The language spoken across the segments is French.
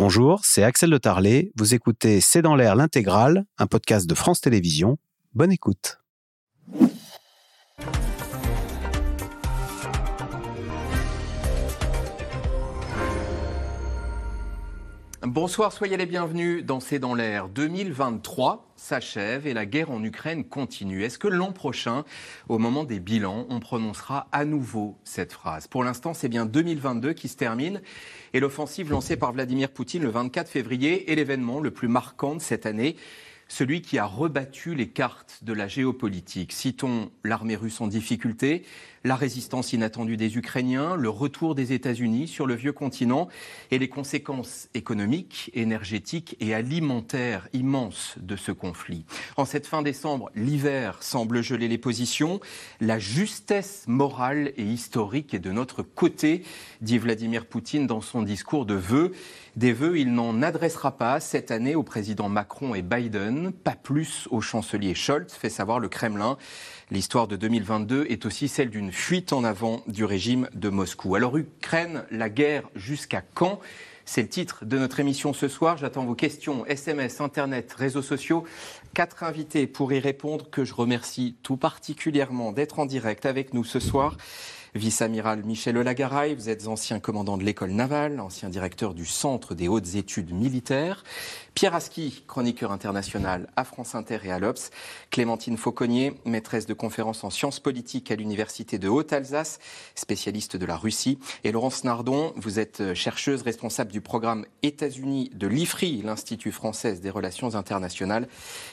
Bonjour, c'est Axel de Tarlet. Vous écoutez C'est dans l'air l'intégrale, un podcast de France Télévisions. Bonne écoute. Bonsoir, soyez les bienvenus dans C'est dans l'air. 2023 s'achève et la guerre en Ukraine continue. Est-ce que l'an prochain, au moment des bilans, on prononcera à nouveau cette phrase? Pour l'instant, c'est bien 2022 qui se termine et l'offensive lancée par Vladimir Poutine le 24 février est l'événement le plus marquant de cette année celui qui a rebattu les cartes de la géopolitique. Citons l'armée russe en difficulté, la résistance inattendue des Ukrainiens, le retour des États-Unis sur le vieux continent et les conséquences économiques, énergétiques et alimentaires immenses de ce conflit. En cette fin décembre, l'hiver semble geler les positions. La justesse morale et historique est de notre côté, dit Vladimir Poutine dans son discours de vœux. Des vœux, il n'en adressera pas cette année au président Macron et Biden, pas plus au chancelier Scholz, fait savoir le Kremlin. L'histoire de 2022 est aussi celle d'une fuite en avant du régime de Moscou. Alors Ukraine, la guerre jusqu'à quand? C'est le titre de notre émission ce soir. J'attends vos questions, SMS, Internet, réseaux sociaux. Quatre invités pour y répondre que je remercie tout particulièrement d'être en direct avec nous ce soir. Vice-amiral Michel Olagaray, vous êtes ancien commandant de l'école navale, ancien directeur du Centre des hautes études militaires. Pierre Aski, chroniqueur international à France Inter et à l'Obs. Clémentine Fauconnier, maîtresse de conférences en sciences politiques à l'Université de Haute-Alsace, spécialiste de la Russie. Et Laurence Nardon, vous êtes chercheuse responsable du programme États-Unis de l'IFRI, l'Institut français des relations internationales.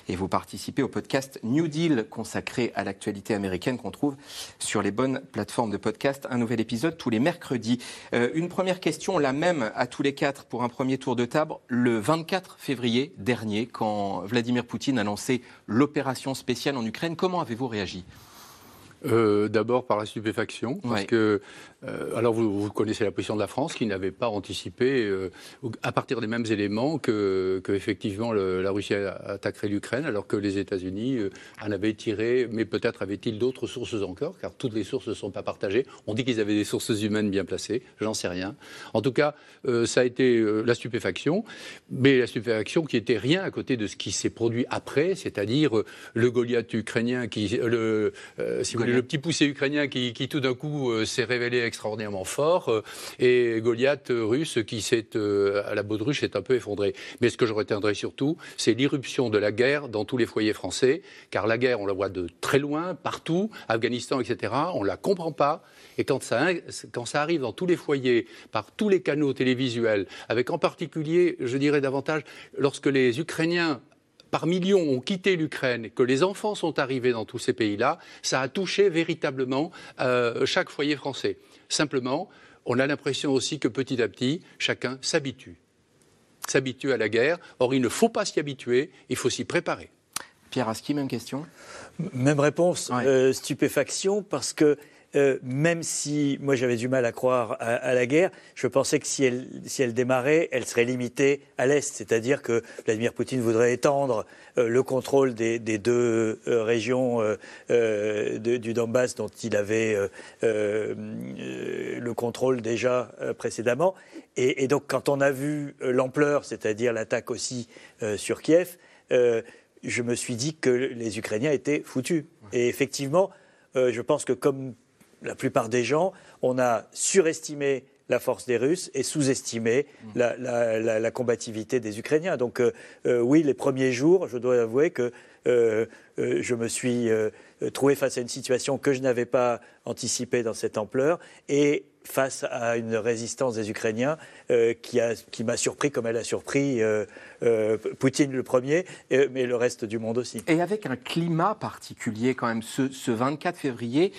Et vous participez au podcast New Deal consacré à l'actualité américaine qu'on trouve sur les bonnes plateformes de podcast. Un nouvel épisode tous les mercredis. Euh, une première question, la même à tous les quatre pour un premier tour de table. Le 24 février, février dernier, quand Vladimir Poutine a lancé l'opération spéciale en Ukraine. Comment avez-vous réagi? Euh, D'abord par la stupéfaction, parce que euh, alors vous, connaissez la position de la France qui n'avait pas anticipé, euh, à partir des mêmes éléments, que, effectivement la Russie attaquerait l'Ukraine, alors que les États-Unis en avaient tiré, mais peut-être avaient-ils d'autres sources encore, car toutes les sources ne sont pas partagées. On dit qu'ils avaient des sources humaines bien placées, j'en sais rien. En tout cas, ça a été la stupéfaction, mais la stupéfaction qui était rien à côté de ce qui s'est produit après, c'est-à-dire le Goliath ukrainien, qui, le, si vous voulez, le petit poussé ukrainien qui, tout d'un coup s'est révélé extraordinairement fort, euh, et Goliath euh, russe qui s'est, euh, à la baudruche, est un peu effondré. Mais ce que je retiendrai surtout, c'est l'irruption de la guerre dans tous les foyers français, car la guerre, on la voit de très loin, partout, Afghanistan, etc., on ne la comprend pas. Et quand ça arrive dans tous les foyers, par tous les canaux télévisuels, avec en particulier, je dirais davantage, lorsque les Ukrainiens par millions ont quitté l'Ukraine et que les enfants sont arrivés dans tous ces pays-là, ça a touché véritablement chaque foyer français. Simplement, on a l'impression aussi que petit à petit, chacun s'habitue. S'habitue à la guerre. Or, il ne faut pas s'y habituer, il faut s'y préparer. Pierre Aski, même question? Même réponse. Euh, stupéfaction, parce que euh, même si moi j'avais du mal à croire à, la guerre, je pensais que si elle, si elle démarrait, elle serait limitée à l'Est, c'est-à-dire que Vladimir Poutine voudrait étendre euh, le contrôle des, deux euh, régions du Donbass dont il avait le contrôle déjà précédemment. Et, donc quand on a vu l'ampleur, c'est-à-dire l'attaque aussi sur Kiev, je me suis dit que les Ukrainiens étaient foutus. Et effectivement, je pense que comme la plupart des gens, on a surestimé la force des Russes et sous-estimé mm. la, combativité des Ukrainiens. Donc euh, euh, oui, les premiers jours, je dois avouer que euh, je me suis trouvé face à une situation que je n'avais pas anticipée dans cette ampleur et face à une résistance des Ukrainiens euh, qui, qui m'a surpris comme elle a surpris euh, euh, Poutine le premier, mais le reste du monde aussi. Et avec un climat particulier quand même, ce, 24 février,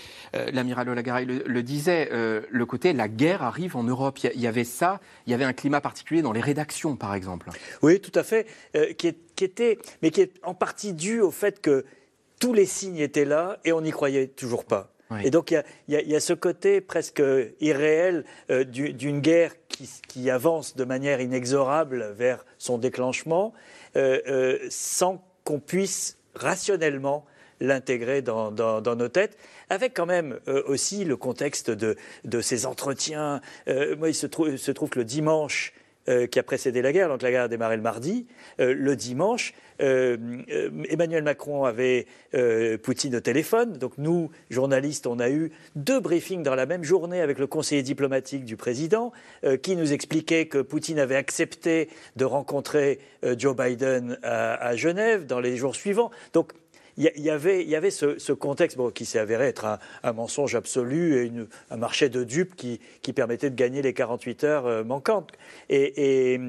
l'amiral Olagaray le, disait, le côté la guerre arrive en Europe. Il y, avait ça, il y avait un climat particulier dans les rédactions par exemple. Oui, tout à fait, qui, qui, était, mais qui est en partie dû au fait que tous les signes étaient là et on n'y croyait toujours pas. Et donc il y, a ce côté presque irréel euh, d'une guerre qui, avance de manière inexorable vers son déclenchement, euh, euh, sans qu'on puisse rationnellement l'intégrer dans, nos têtes, avec quand même aussi le contexte de, ces entretiens. moi, il se, trouve, se trouve que le dimanche, qui a précédé la guerre. Donc la guerre a démarré le mardi. le dimanche, Emmanuel Macron avait Poutine au téléphone. Donc nous, journalistes, on a eu deux briefings dans la même journée avec le conseiller diplomatique du président qui nous expliquait que Poutine avait accepté de rencontrer Joe Biden à, à Genève dans les jours suivants. Donc il y, avait, y avait ce, contexte qui s'est avéré être un, mensonge absolu et un marché de dupes qui, permettait de gagner les 48 heures euh, manquantes. Et,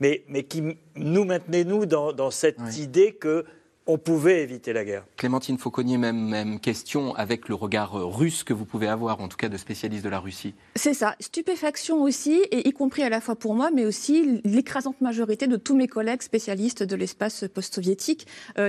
mais, mais qui nous maintenait, nous, dans, cette idée que on pouvait éviter la guerre. Clémentine Fauconnier, même, même question avec le regard euh, russe que vous pouvez avoir, en tout cas de spécialistes de la Russie. C'est ça, stupéfaction aussi, et y compris à la fois pour moi, mais aussi l'écrasante majorité de tous mes collègues spécialistes de l'espace post-soviétique. Euh,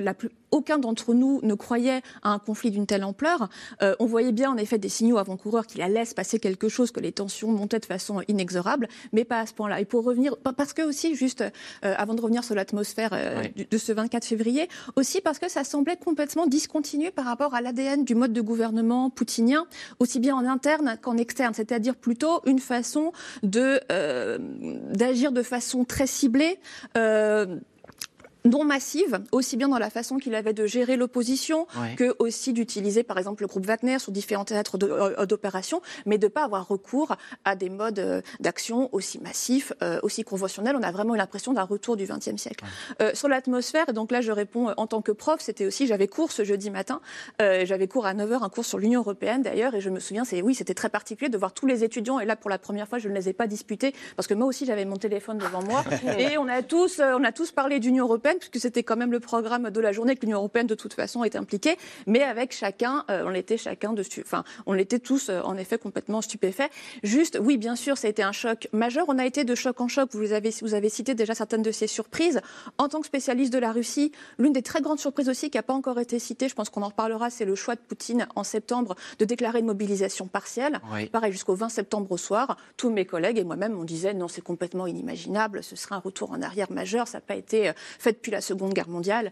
aucun d'entre nous ne croyait à un conflit d'une telle ampleur. Euh, on voyait bien en effet des signaux avant-coureurs qu'il allait se passer quelque chose, que les tensions montaient de façon inexorable, mais pas à ce point-là. Et pour revenir, parce que aussi, juste avant de revenir sur l'atmosphère de ce 24 février, aussi parce que ça semblait complètement discontinu par rapport à l'ADN du mode de gouvernement poutinien, aussi bien en interne qu'en externe, c'est-à-dire plutôt une façon de euh, d'agir de façon très ciblée. Euh, non massive, aussi bien dans la façon qu'il avait de gérer l'opposition que aussi d'utiliser par exemple le groupe Wagner sur différents théâtres euh, d'opération, mais de ne pas avoir recours à des modes euh, d'action aussi massifs, euh, aussi conventionnels. On a vraiment eu l'impression d'un retour du XXe siècle. sur l'atmosphère, donc là je réponds en tant que prof, c'était aussi, j'avais cours ce jeudi matin, j'avais cours à 9h, un cours sur l'Union européenne d'ailleurs, et je me souviens, c'est oui, c'était très particulier de voir tous les étudiants, et là pour la première fois je ne les ai pas disputés, parce que moi aussi j'avais mon téléphone devant moi, et on a tous, on a tous parlé d'Union européenne puisque c'était quand même le programme de la journée que l'Union européenne de toute façon est impliquée, mais avec chacun, euh, on était chacun de, enfin, on était tous euh, en effet complètement stupéfaits. Juste, oui, bien sûr, ça a été un choc majeur. On a été de choc en choc. Vous avez, vous avez cité déjà certaines de ces surprises. En tant que spécialiste de la Russie, l'une des très grandes surprises aussi qui n'a pas encore été citée, je pense qu'on en reparlera, c'est le choix de Poutine en septembre de déclarer une mobilisation partielle. Pareil, jusqu'au 20 septembre au soir, tous mes collègues et moi-même, on disait non, c'est complètement inimaginable, ce sera un retour en arrière majeur, ça n'a pas été euh, fait depuis la Seconde Guerre mondiale.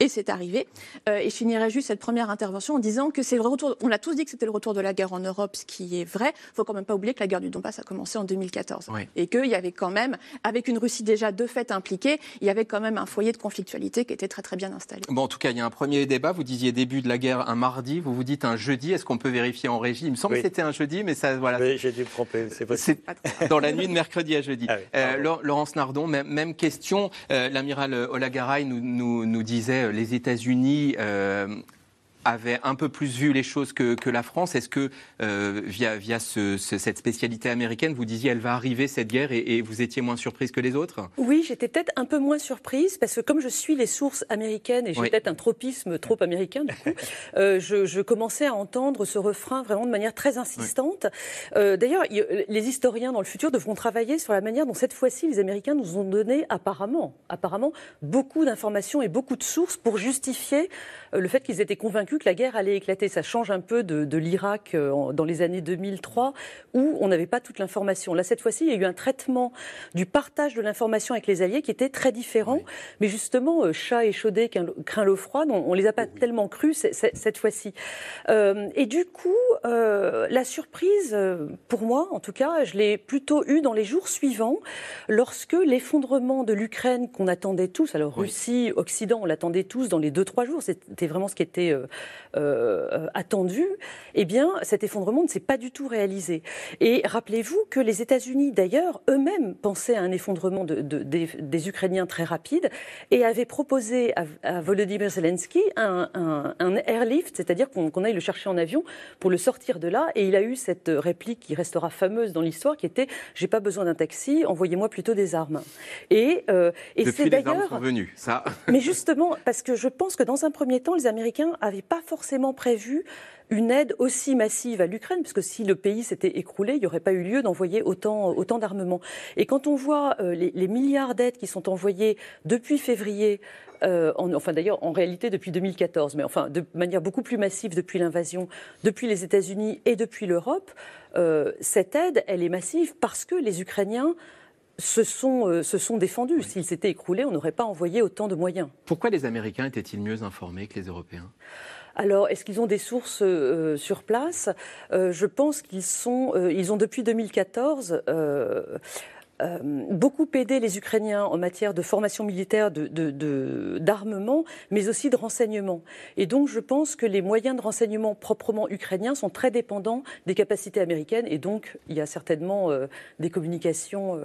Et c'est arrivé. Euh, et je finirai juste cette première intervention en disant que c'est le retour. On l'a tous dit que c'était le retour de la guerre en Europe, ce qui est vrai. Il faut quand même pas oublier que la guerre du Donbass a commencé en 2014 et qu'il y avait quand même, avec une Russie déjà de fait impliquée, il y avait quand même un foyer de conflictualité qui était très très bien installé. Bon, en tout cas, il y a un premier débat. Vous disiez début de la guerre un mardi, vous vous dites un jeudi. Est-ce qu'on peut vérifier en régie? Il me semble que c'était un jeudi, mais ça, voilà. Oui, j'ai dû me tromper. C'est possible. Dans la nuit de mercredi à jeudi. Ah euh, Laurence Nardon, même, question. Euh, l'amiral Olagaray nous, nous, nous disait les États-Unis euh, avait un peu plus vu les choses que, la France. Est-ce que, euh, via, via cette spécialité américaine, vous disiez elle va arriver cette guerre et, vous étiez moins surprise que les autres? Oui, j'étais peut-être un peu moins surprise parce que comme je suis les sources américaines et j'ai peut-être un tropisme trop américain, du coup, euh, je, commençais à entendre ce refrain vraiment de manière très insistante. D'ailleurs, les historiens dans le futur devront travailler sur la manière dont cette fois-ci les Américains nous ont donné apparemment, apparemment beaucoup d'informations et beaucoup de sources pour justifier le fait qu'ils étaient convaincus que la guerre allait éclater. Ça change un peu de, l'Irak euh, dans les années 2003, où on n'avait pas toute l'information. Là, cette fois-ci, il y a eu un traitement du partage de l'information avec les alliés qui était très différent. Mais justement, euh, chat échaudé craint l'eau froide, on, ne les a pas tellement crus cette fois-ci. Euh, et du coup, la surprise, pour moi en tout cas, je l'ai plutôt eue dans les jours suivants, lorsque l'effondrement de l'Ukraine qu'on attendait tous, alors Russie, Occident, on l'attendait tous dans les deux trois jours, c'était vraiment ce qui était euh, attendu, eh bien, cet effondrement ne s'est pas du tout réalisé. Et rappelez-vous que les États-Unis, d'ailleurs, eux-mêmes pensaient à un effondrement de, des, Ukrainiens très rapide et avaient proposé à, Volodymyr Zelensky un, airlift, c'est-à-dire qu'on aille le chercher en avion pour le sortir de là. Et il a eu cette réplique qui restera fameuse dans l'histoire, qui était "J'ai pas besoin d'un taxi, envoyez-moi plutôt des armes." Et, euh, et c'est d'ailleurs. ça. Mais justement, parce que je pense que dans un premier temps, les Américains n'avaient pas forcément prévu une aide aussi massive à l'Ukraine, puisque si le pays s'était écroulé, il n'y aurait pas eu lieu d'envoyer autant, autant d'armements. Et quand on voit euh, les, milliards d'aides qui sont envoyées depuis février, euh, enfin d'ailleurs en réalité depuis 2014, mais enfin de manière beaucoup plus massive depuis l'invasion, depuis les États-Unis et depuis l'Europe, euh, cette aide, elle est massive parce que les Ukrainiens se sont, se sont défendus. S'ils s'étaient écroulés, on n'aurait pas envoyé autant de moyens. Pourquoi les Américains étaient-ils mieux informés que les Européens? Alors, est-ce qu'ils ont des sources euh, sur place? Euh, Je pense qu'ils sont, euh, ils ont depuis 2014 euh, beaucoup aidé les Ukrainiens en matière de formation militaire, d'armement, de, mais aussi de renseignement. Et donc, je pense que les moyens de renseignement proprement ukrainiens sont très dépendants des capacités américaines, et donc il y a certainement des communications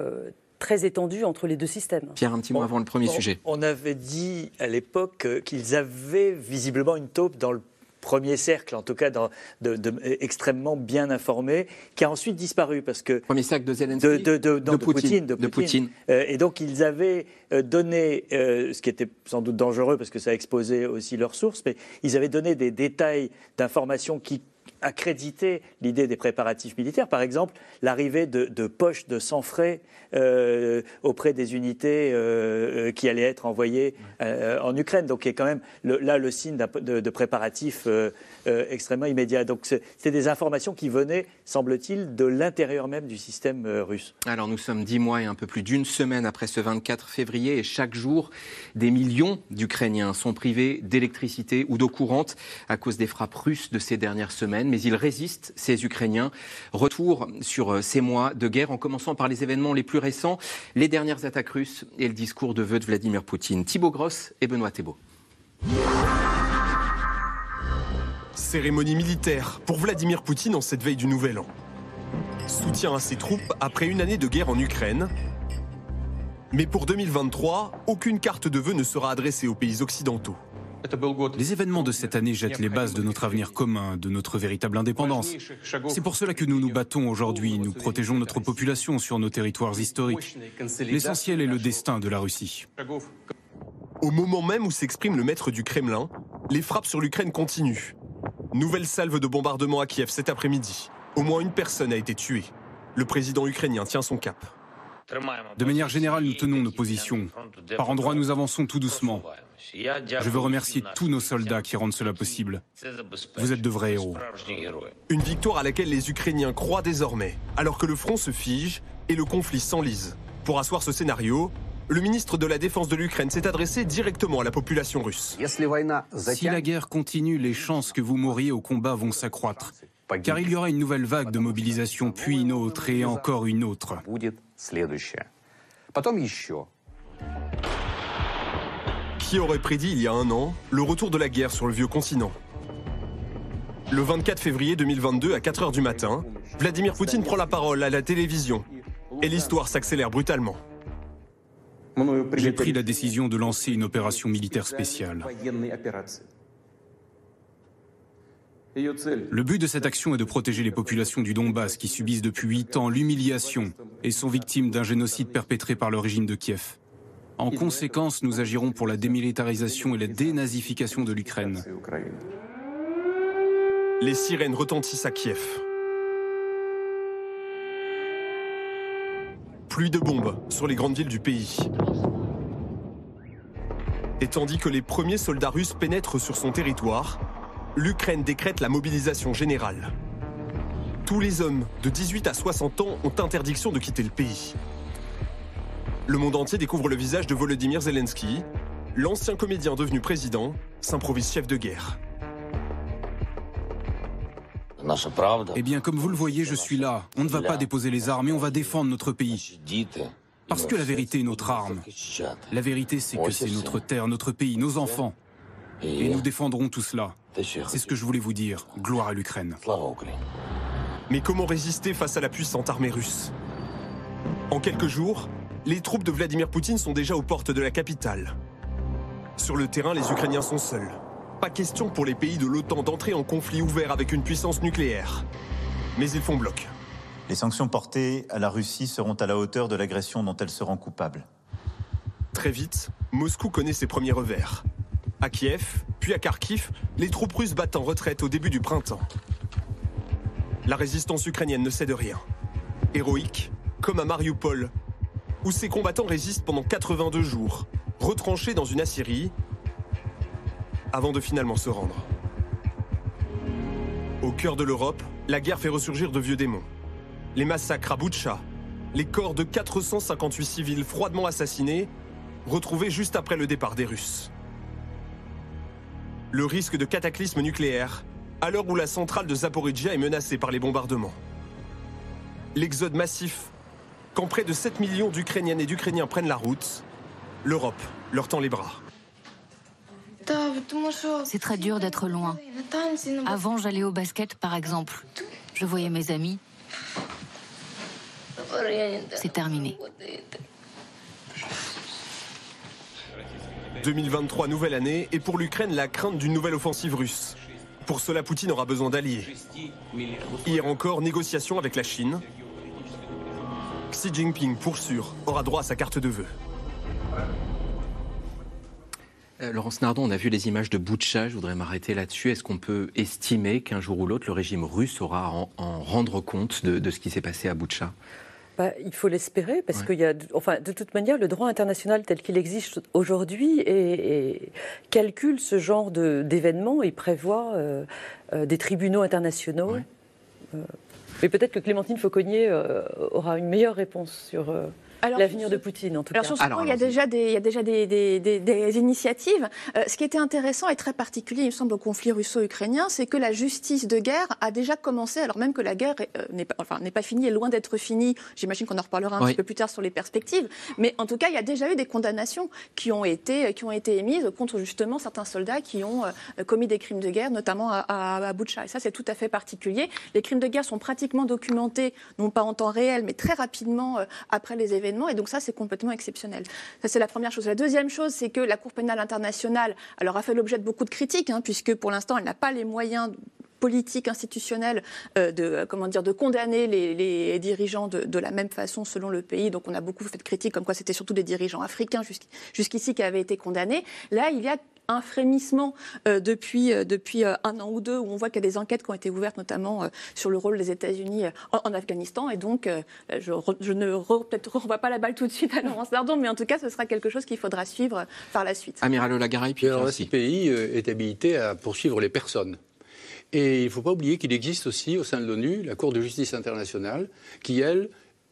très étendues entre les deux systèmes. Pierre, un petit mot avant le premier sujet. On avait dit à l'époque qu'ils avaient visiblement une taupe dans le premier cercle, en tout cas de, extrêmement bien informé, qui a ensuite disparu parce que premier cercle de Zelensky, de, Poutine, de, Poutine. Euh, et donc ils avaient euh, donné, euh, ce qui était sans doute dangereux parce que ça exposait aussi leurs sources, mais ils avaient donné des détails d'informations qui accréditer l'idée des préparatifs militaires. Par exemple, l'arrivée de, poches de sang frais euh, auprès des unités euh, qui allaient être envoyées euh, en Ukraine. Donc, il y a quand même là le signe de, de préparatifs extrêmement immédiats. Donc, c'est des informations qui venaient, semble-t-il, de l'intérieur même du système russe. Alors, nous sommes dix mois et un peu plus d'une semaine après ce 24 février et chaque jour, des millions d'Ukrainiens sont privés d'électricité ou d'eau courante à cause des frappes russes de ces dernières semaines mais ils résistent, ces Ukrainiens. Retour sur euh, ces mois de guerre, en commençant par les événements les plus récents, les dernières attaques russes et le discours de vœux de Vladimir Poutine. Thibaut Gross et Benoît Thébault. Cérémonie militaire pour Vladimir Poutine en cette veille du Nouvel An. Soutien à ses troupes après une année de guerre en Ukraine. Mais pour 2023, aucune carte de vœux ne sera adressée aux pays occidentaux. Les événements de cette année jettent les bases de notre avenir commun, de notre véritable indépendance. C'est pour cela que nous nous battons aujourd'hui. Nous protégeons notre population sur nos territoires historiques. L'essentiel est le destin de la Russie. Au moment même où s'exprime le maître du Kremlin, les frappes sur l'Ukraine continuent. Nouvelle salve de bombardement à Kiev cet après-midi. Au moins une personne a été tuée. Le président ukrainien tient son cap. De manière générale, nous tenons nos positions. Par endroits, nous avançons tout doucement. Je veux remercier tous nos soldats qui rendent cela possible. Vous êtes de vrais héros. Une victoire à laquelle les Ukrainiens croient désormais, alors que le front se fige et le conflit s'enlise. Pour asseoir ce scénario, le ministre de la Défense de l'Ukraine s'est adressé directement à la population russe. Si la guerre continue, les chances que vous mouriez au combat vont s'accroître. Car il y aura une nouvelle vague de mobilisation, puis une autre et encore une autre. Qui aurait prédit il y a un an le retour de la guerre sur le vieux continent? Le 24 février 2022 à 4h du matin, Vladimir Poutine prend la parole à la télévision et l'histoire s'accélère brutalement. J'ai pris la décision de lancer une opération militaire spéciale. Le but de cette action est de protéger les populations du Donbass qui subissent depuis huit ans l'humiliation et sont victimes d'un génocide perpétré par le régime de Kiev. En conséquence, nous agirons pour la démilitarisation et la dénazification de l'Ukraine. Les sirènes retentissent à Kiev. Pluie de bombes sur les grandes villes du pays. Et tandis que les premiers soldats russes pénètrent sur son territoire, l'Ukraine décrète la mobilisation générale. Tous les hommes de 18 à 60 ans ont interdiction de quitter le pays. Le monde entier découvre le visage de Volodymyr Zelensky. L'ancien comédien devenu président s'improvise chef de guerre. Eh bien, comme vous le voyez, je suis là. On ne va pas déposer les armes, mais on va défendre notre pays. Parce que la vérité est notre arme. La vérité, c'est que c'est notre terre, notre pays, nos enfants. Et nous défendrons tout cela. C'est ce que je voulais vous dire. Gloire à l'Ukraine. Mais comment résister face à la puissante armée russe? En quelques jours, les troupes de Vladimir Poutine sont déjà aux portes de la capitale. Sur le terrain, les Ukrainiens sont seuls. Pas question pour les pays de l'OTAN d'entrer en conflit ouvert avec une puissance nucléaire. Mais ils font bloc. Les sanctions portées à la Russie seront à la hauteur de l'agression dont elle se rend coupable. Très vite, Moscou connaît ses premiers revers. À Kiev, puis à Kharkiv, les troupes russes battent en retraite au début du printemps. La résistance ukrainienne ne cède rien. Héroïque, comme à Mariupol, où ces combattants résistent pendant 82 jours, retranchés dans une Assyrie, avant de finalement se rendre. Au cœur de l'Europe, la guerre fait ressurgir de vieux démons. Les massacres à Boutcha, les corps de 458 civils froidement assassinés, retrouvés juste après le départ des Russes. Le risque de cataclysme nucléaire, à l'heure où la centrale de Zaporizhia est menacée par les bombardements. L'exode massif Quand près de 7 millions d'Ukrainiennes et d'Ukrainiens prennent la route, l'Europe leur tend les bras. C'est très dur d'être loin. Avant, j'allais au basket, par exemple. Je voyais mes amis. C'est terminé. 2023, nouvelle année, et pour l'Ukraine, la crainte d'une nouvelle offensive russe. Pour cela, Poutine aura besoin d'alliés. Hier encore, négociation avec la Chine. Xi Jinping, pour sûr, aura droit à sa carte de vœux. Euh, Laurence Nardon, on a vu les images de Boutcha, je voudrais m'arrêter là-dessus. Est-ce qu'on peut estimer qu'un jour ou l'autre, le régime russe aura à en, en rendre compte de, de ce qui s'est passé à Boutcha bah, il faut l'espérer parce qu'il y a, enfin, de toute manière, le droit international tel qu'il existe aujourd'hui et, et calcule ce genre d'événements et prévoit euh, euh, des tribunaux internationaux. Ouais. Euh, mais peut-être que Clémentine Fauconnier euh, aura une meilleure réponse sur. Alors, L'avenir sur de ce- Poutine, en tout Alors cas. sur ce Alors, point, il y a déjà des, il y a déjà des, des- des- des initiatives. Euh, ce qui était intéressant et très particulier, il me semble, au conflit russo-ukrainien, c'est que la justice de guerre a déjà commencé, alors même que la guerre euh, n'est pas, enfin, n'est pas finie, est loin d'être finie. J'imagine qu'on en reparlera un Oui. petit peu plus tard sur les perspectives. Mais en tout cas, il y a déjà eu des condamnations qui ont été, qui ont été émises contre justement certains soldats qui ont euh, commis des crimes de guerre, notamment à, à. Et ça, c'est tout à fait particulier. Les crimes de guerre sont pratiquement documentés, non pas en temps réel, mais très rapidement euh, après les événements. Et donc ça, c'est complètement exceptionnel. Ça, c'est la première chose. La deuxième chose, c'est que la Cour pénale internationale alors, a fait l'objet de beaucoup de critiques, hein, puisque pour l'instant, elle n'a pas les moyens politiques, institutionnels, euh, de, euh, comment dire, de condamner les, dirigeants de, de la même façon selon le pays. Donc on a beaucoup fait de critiques comme quoi c'était surtout des dirigeants africains jusqu'- jusqu'ici qui avaient été condamnés. Là, il y a un frémissement euh, depuis, euh, depuis euh, un an ou deux où on voit qu'il y a des enquêtes qui ont été ouvertes notamment euh, sur le rôle des États-Unis euh, en, en Afghanistan. Et donc, euh, je, ne re- peut-être renvoie pas la balle tout de suite à Laurence Dardon, mais en tout cas, ce sera quelque chose qu'il faudra suivre par la suite. Amiral Olagaray, puis Puis alors, Pierre ce pays est habilité à poursuivre les personnes. Et il ne faut pas oublier qu'il existe aussi au sein de l'ONU la Cour de justice internationale qui, elle,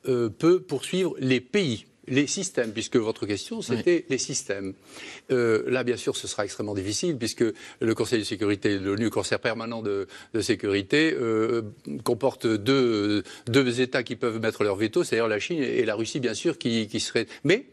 euh, peut poursuivre les pays. Les systèmes, puisque votre question, c'était les systèmes. Euh, là, bien sûr, ce sera extrêmement difficile, puisque le Conseil de sécurité l'ONU, le Conseil permanent de, de sécurité, euh, comporte deux, deux États qui peuvent mettre leur veto, c'est-à-dire la Chine et la Russie, bien sûr, qui, qui seraient. Mais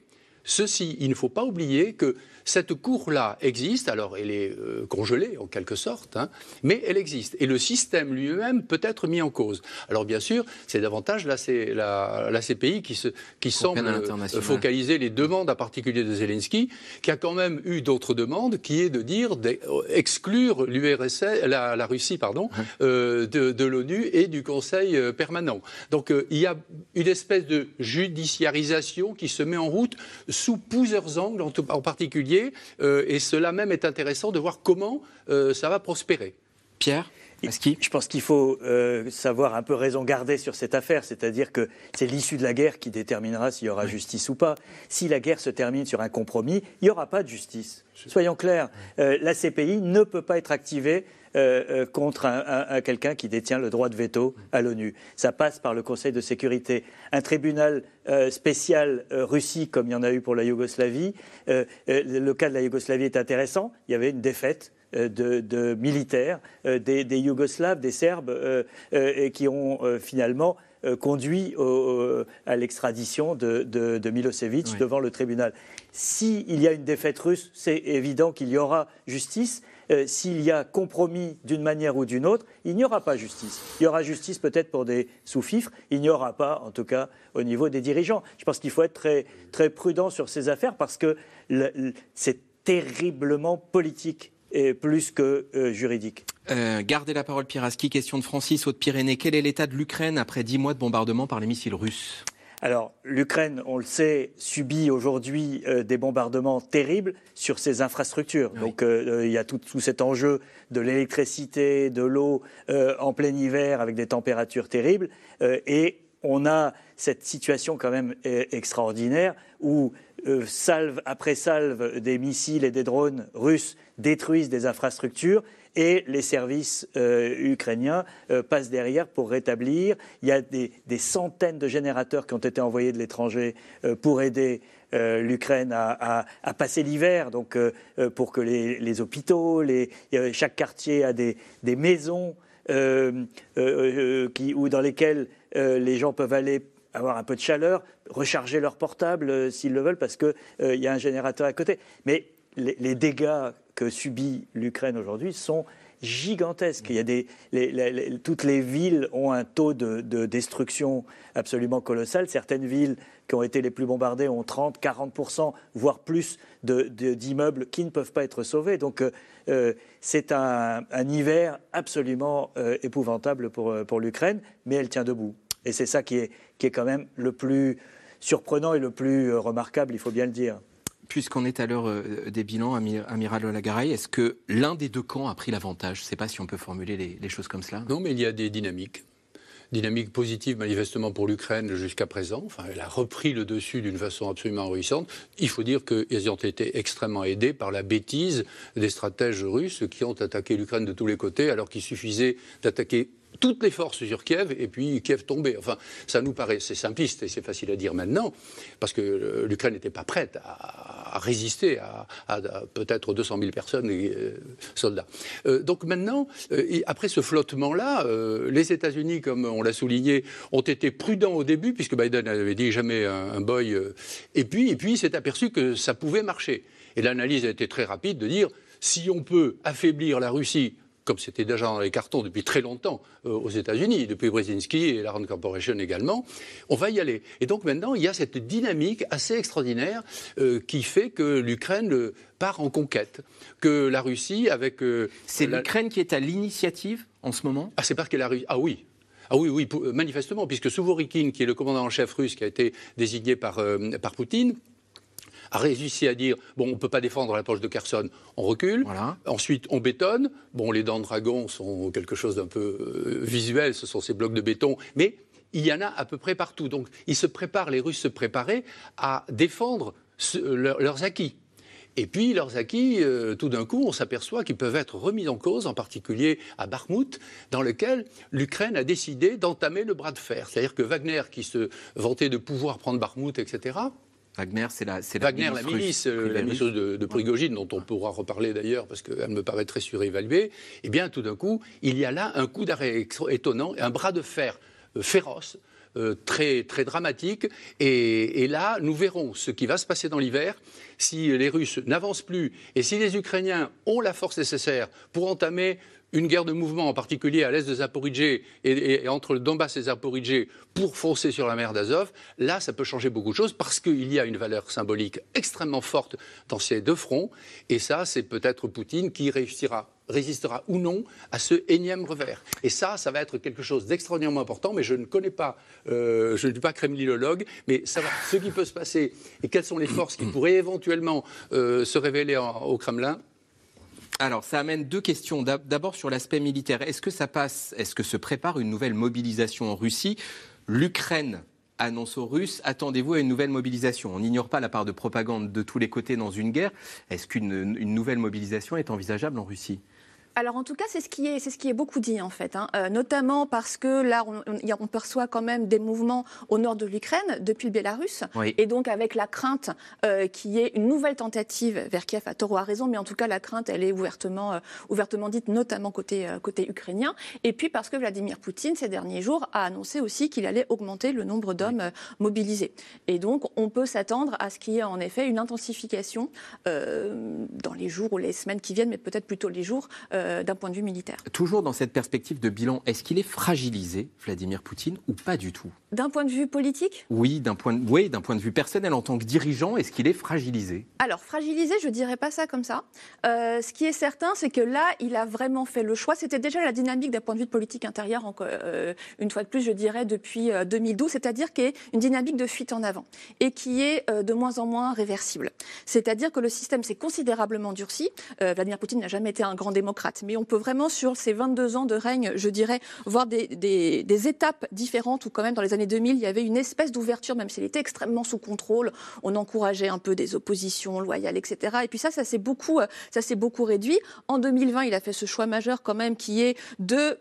Ceci, il ne faut pas oublier que cette cour-là existe, alors elle est euh, congelée en quelque sorte, hein, mais elle existe. Et le système lui-même peut être mis en cause. Alors bien sûr, c'est davantage la, la, la CPI qui, se, qui semble euh, focaliser les demandes, en particulier de Zelensky, qui a quand même eu d'autres demandes, qui est de dire d'exclure l'URSS, la, la Russie, pardon, euh, de, de l'ONU et du Conseil euh, permanent. Donc euh, il y a une espèce de judiciarisation qui se met en route sous plusieurs angles, en, tout- en particulier, euh, et cela même est intéressant de voir comment euh, ça va prospérer. Pierre Je pense qu'il faut euh, savoir un peu raison garder sur cette affaire, c'est-à-dire que c'est l'issue de la guerre qui déterminera s'il y aura justice ou pas. Si la guerre se termine sur un compromis, il n'y aura pas de justice. Soyons clairs, Euh, la CPI ne peut pas être activée euh, euh, contre un- un- un quelqu'un qui détient le droit de veto à l'ONU. Ça passe par le Conseil de sécurité. Un tribunal euh, spécial euh, Russie, comme il y en a eu pour la Yougoslavie, le cas de la Yougoslavie est intéressant. Il y avait une défaite de, de militaires, euh, des, des Yougoslaves, des Serbes, euh, euh, qui ont finalement conduit au- au- à l'extradition de, de- de Milosevic Oui. devant le tribunal. S'il y a une défaite russe, c'est évident qu'il y aura justice. Euh, S'il y a compromis d'une manière ou d'une autre, il n'y aura pas justice. Il y aura justice peut-être pour des sous-fifres, il n'y aura pas, en tout cas, au niveau des dirigeants. Je pense qu'il faut être très, très prudent sur ces affaires parce que c'est terriblement politique et plus que euh, juridique. Euh, gardez la parole, Pierre Aski. Question de Francis, Haute-Pyrénées. Quel est l'état de l'Ukraine après dix mois de bombardement par les missiles russes? Alors, l'Ukraine, on le sait, subit aujourd'hui euh, des bombardements terribles sur ses infrastructures. Donc, euh, euh, il y a tout, tout cet enjeu de l'électricité, de l'eau euh, en plein hiver avec des températures terribles. Et on a cette situation quand même extraordinaire où salve après salve des missiles et des drones russes détruisent des infrastructures et les services euh, ukrainiens euh, passent derrière pour rétablir. Il y a des, centaines de générateurs qui ont été envoyés de l'étranger euh, pour aider l'Ukraine à, passer l'hiver, donc pour que les, hôpitaux, chaque quartier a des, maisons où, dans lesquelles les gens peuvent aller avoir un peu de chaleur, recharger leur portable s'ils le veulent parce qu'il y a un générateur à côté. Mais les, dégâts que subit l'Ukraine aujourd'hui sont gigantesques. Toutes les villes ont un taux de, destruction absolument colossal. Certaines villes qui ont été les plus bombardées ont 30, 40% voire plus d'immeubles qui ne peuvent pas être sauvés. Donc euh, euh, c'est un, hiver absolument euh, épouvantable pour, l'Ukraine, mais elle tient debout. Et c'est ça qui est quand même le plus surprenant et le plus remarquable, il faut bien le dire. Puisqu'on est à l'heure euh, des bilans, Amiral Lagaray, est-ce que l'un des deux camps a pris l'avantage? Je ne sais pas si on peut formuler les, choses comme cela. Non, mais il y a des dynamiques dynamique positive manifestement pour l'Ukraine jusqu'à présent. Elle a repris le dessus d'une façon absolument enrichissante. Il faut dire qu'ils ont été extrêmement aidés par la bêtise des stratèges russes qui ont attaqué l'Ukraine de tous les côtés alors qu'il suffisait d'attaquer toutes les forces sur Kiev et puis Kiev tombait. Enfin, ça nous paraît, c'est simpliste et c'est facile à dire maintenant, parce que l'Ukraine n'était pas prête à, résister à, peut-être 200 000 personnes, et, euh, soldats. Euh, donc maintenant, euh, après ce flottement-là, les États-Unis, comme on l'a souligné, ont été prudents au début, puisque Biden avait dit jamais un, un boy, et puis, et puis il s'est aperçu que ça pouvait marcher. Et l'analyse a été très rapide de dire si on peut affaiblir la Russie comme c'était déjà dans les cartons depuis très longtemps euh, aux États-Unis, depuis Brzezinski et la Rand Corporation également, on va y aller. Et donc maintenant, il y a cette dynamique assez extraordinaire euh, qui fait que l'Ukraine part en conquête, que la Russie avec... Euh, c'est l'Ukraine qui est à l'initiative en ce moment? Ah, c'est parce que la Russie... Ah oui, ah oui, oui, manifestement, puisque Souvorikin, qui est le commandant en chef russe, qui a été désigné par, par Poutine, a réussi à dire bon, on ne peut pas défendre la poche de Kherson, on recule. Ensuite, on bétonne. Bon, les dents de dragon sont quelque chose d'un peu euh, visuel, ce sont ces blocs de béton, mais il y en a à peu près partout. Donc, ils se préparent, les Russes se préparaient à défendre leurs acquis. Et puis, leurs acquis, euh, tout d'un coup, on s'aperçoit qu'ils peuvent être remis en cause, en particulier à Bakhmut, dans lequel l'Ukraine a décidé d'entamer le bras de fer. C'est-à-dire que Wagner, qui se vantait de pouvoir prendre Bakhmut, etc., Wagner, c'est la, Wagner, la milice, euh, la milice de, de Prigogine, dont on pourra reparler d'ailleurs parce qu'elle me paraît très surévaluée. Eh bien, tout d'un coup, il y a là un coup d'arrêt étonnant, un bras de fer euh, féroce. Euh, très, très dramatique. Et, et, là, nous verrons ce qui va se passer dans l'hiver si les Russes n'avancent plus et si les Ukrainiens ont la force nécessaire pour entamer une guerre de mouvement, en particulier à l'est de Zaporizhzhia et, entre le Donbass et Zaporizhzhia, pour foncer sur la mer d'Azov, là, ça peut changer beaucoup de choses parce qu'il y a une valeur symbolique extrêmement forte dans ces deux fronts. Et ça, c'est peut-être Poutine qui réussira résistera ou non à ce énième revers. Et ça, ça va être quelque chose d'extraordinairement important, mais je ne connais pas, euh, je ne suis pas kremlinologue, mais savoir ce qui peut se passer et quelles sont les forces qui pourraient éventuellement euh, se révéler au Kremlin, alors, ça amène deux questions. D'abord sur l'aspect militaire. Est-ce que ça passe, est-ce que se prépare une nouvelle mobilisation en Russie? L'Ukraine annonce aux Russes, attendez-vous à une nouvelle mobilisation. On n'ignore pas la part de propagande de tous les côtés dans une guerre. Est-ce qu'une nouvelle mobilisation est envisageable en Russie? Alors en tout cas, c'est ce qui est, c'est ce qui est beaucoup dit en fait, hein. euh, notamment parce que là, on, perçoit quand même des mouvements au nord de l'Ukraine depuis le Bélarus, et donc avec la crainte euh, qu'il y ait une nouvelle tentative vers Kiev. À Toro a raison, mais en tout cas, la crainte, elle est ouvertement, euh, ouvertement dite, notamment côté côté ukrainien. Et puis parce que Vladimir Poutine ces derniers jours a annoncé aussi qu'il allait augmenter le nombre d'hommes mobilisés. Et donc, on peut s'attendre à ce qu'il y ait en effet une intensification dans les jours ou les semaines qui viennent, mais peut-être plutôt les jours. Euh, d'un point de vue militaire. Toujours dans cette perspective de bilan, est-ce qu'il est fragilisé, Vladimir Poutine, ou pas du tout? D'un point de vue politique? Oui, d'un point, de... oui, point de vue personnel en tant que dirigeant, est-ce qu'il est fragilisé? Alors, fragilisé, je dirais pas ça comme ça. Euh, ce qui est certain, c'est que là, il a vraiment fait le choix. C'était déjà la dynamique d'un point de vue de politique intérieure, euh, une fois de plus, je dirais, depuis 2012, c'est-à-dire qu'il y a une dynamique de fuite en avant et qui est de moins en moins réversible. C'est-à-dire que le système s'est considérablement durci. Vladimir Poutine n'a jamais été un grand démocrate mais on peut vraiment, sur ces 22 ans de règne, je dirais, voir des, étapes différentes où quand même dans les années 2000, il y avait une espèce d'ouverture, même s'il était extrêmement sous contrôle. On encourageait un peu des oppositions loyales, etc. Et puis ça, s'est beaucoup, ça s'est beaucoup réduit. En 2020, il a fait ce choix majeur quand même qui est de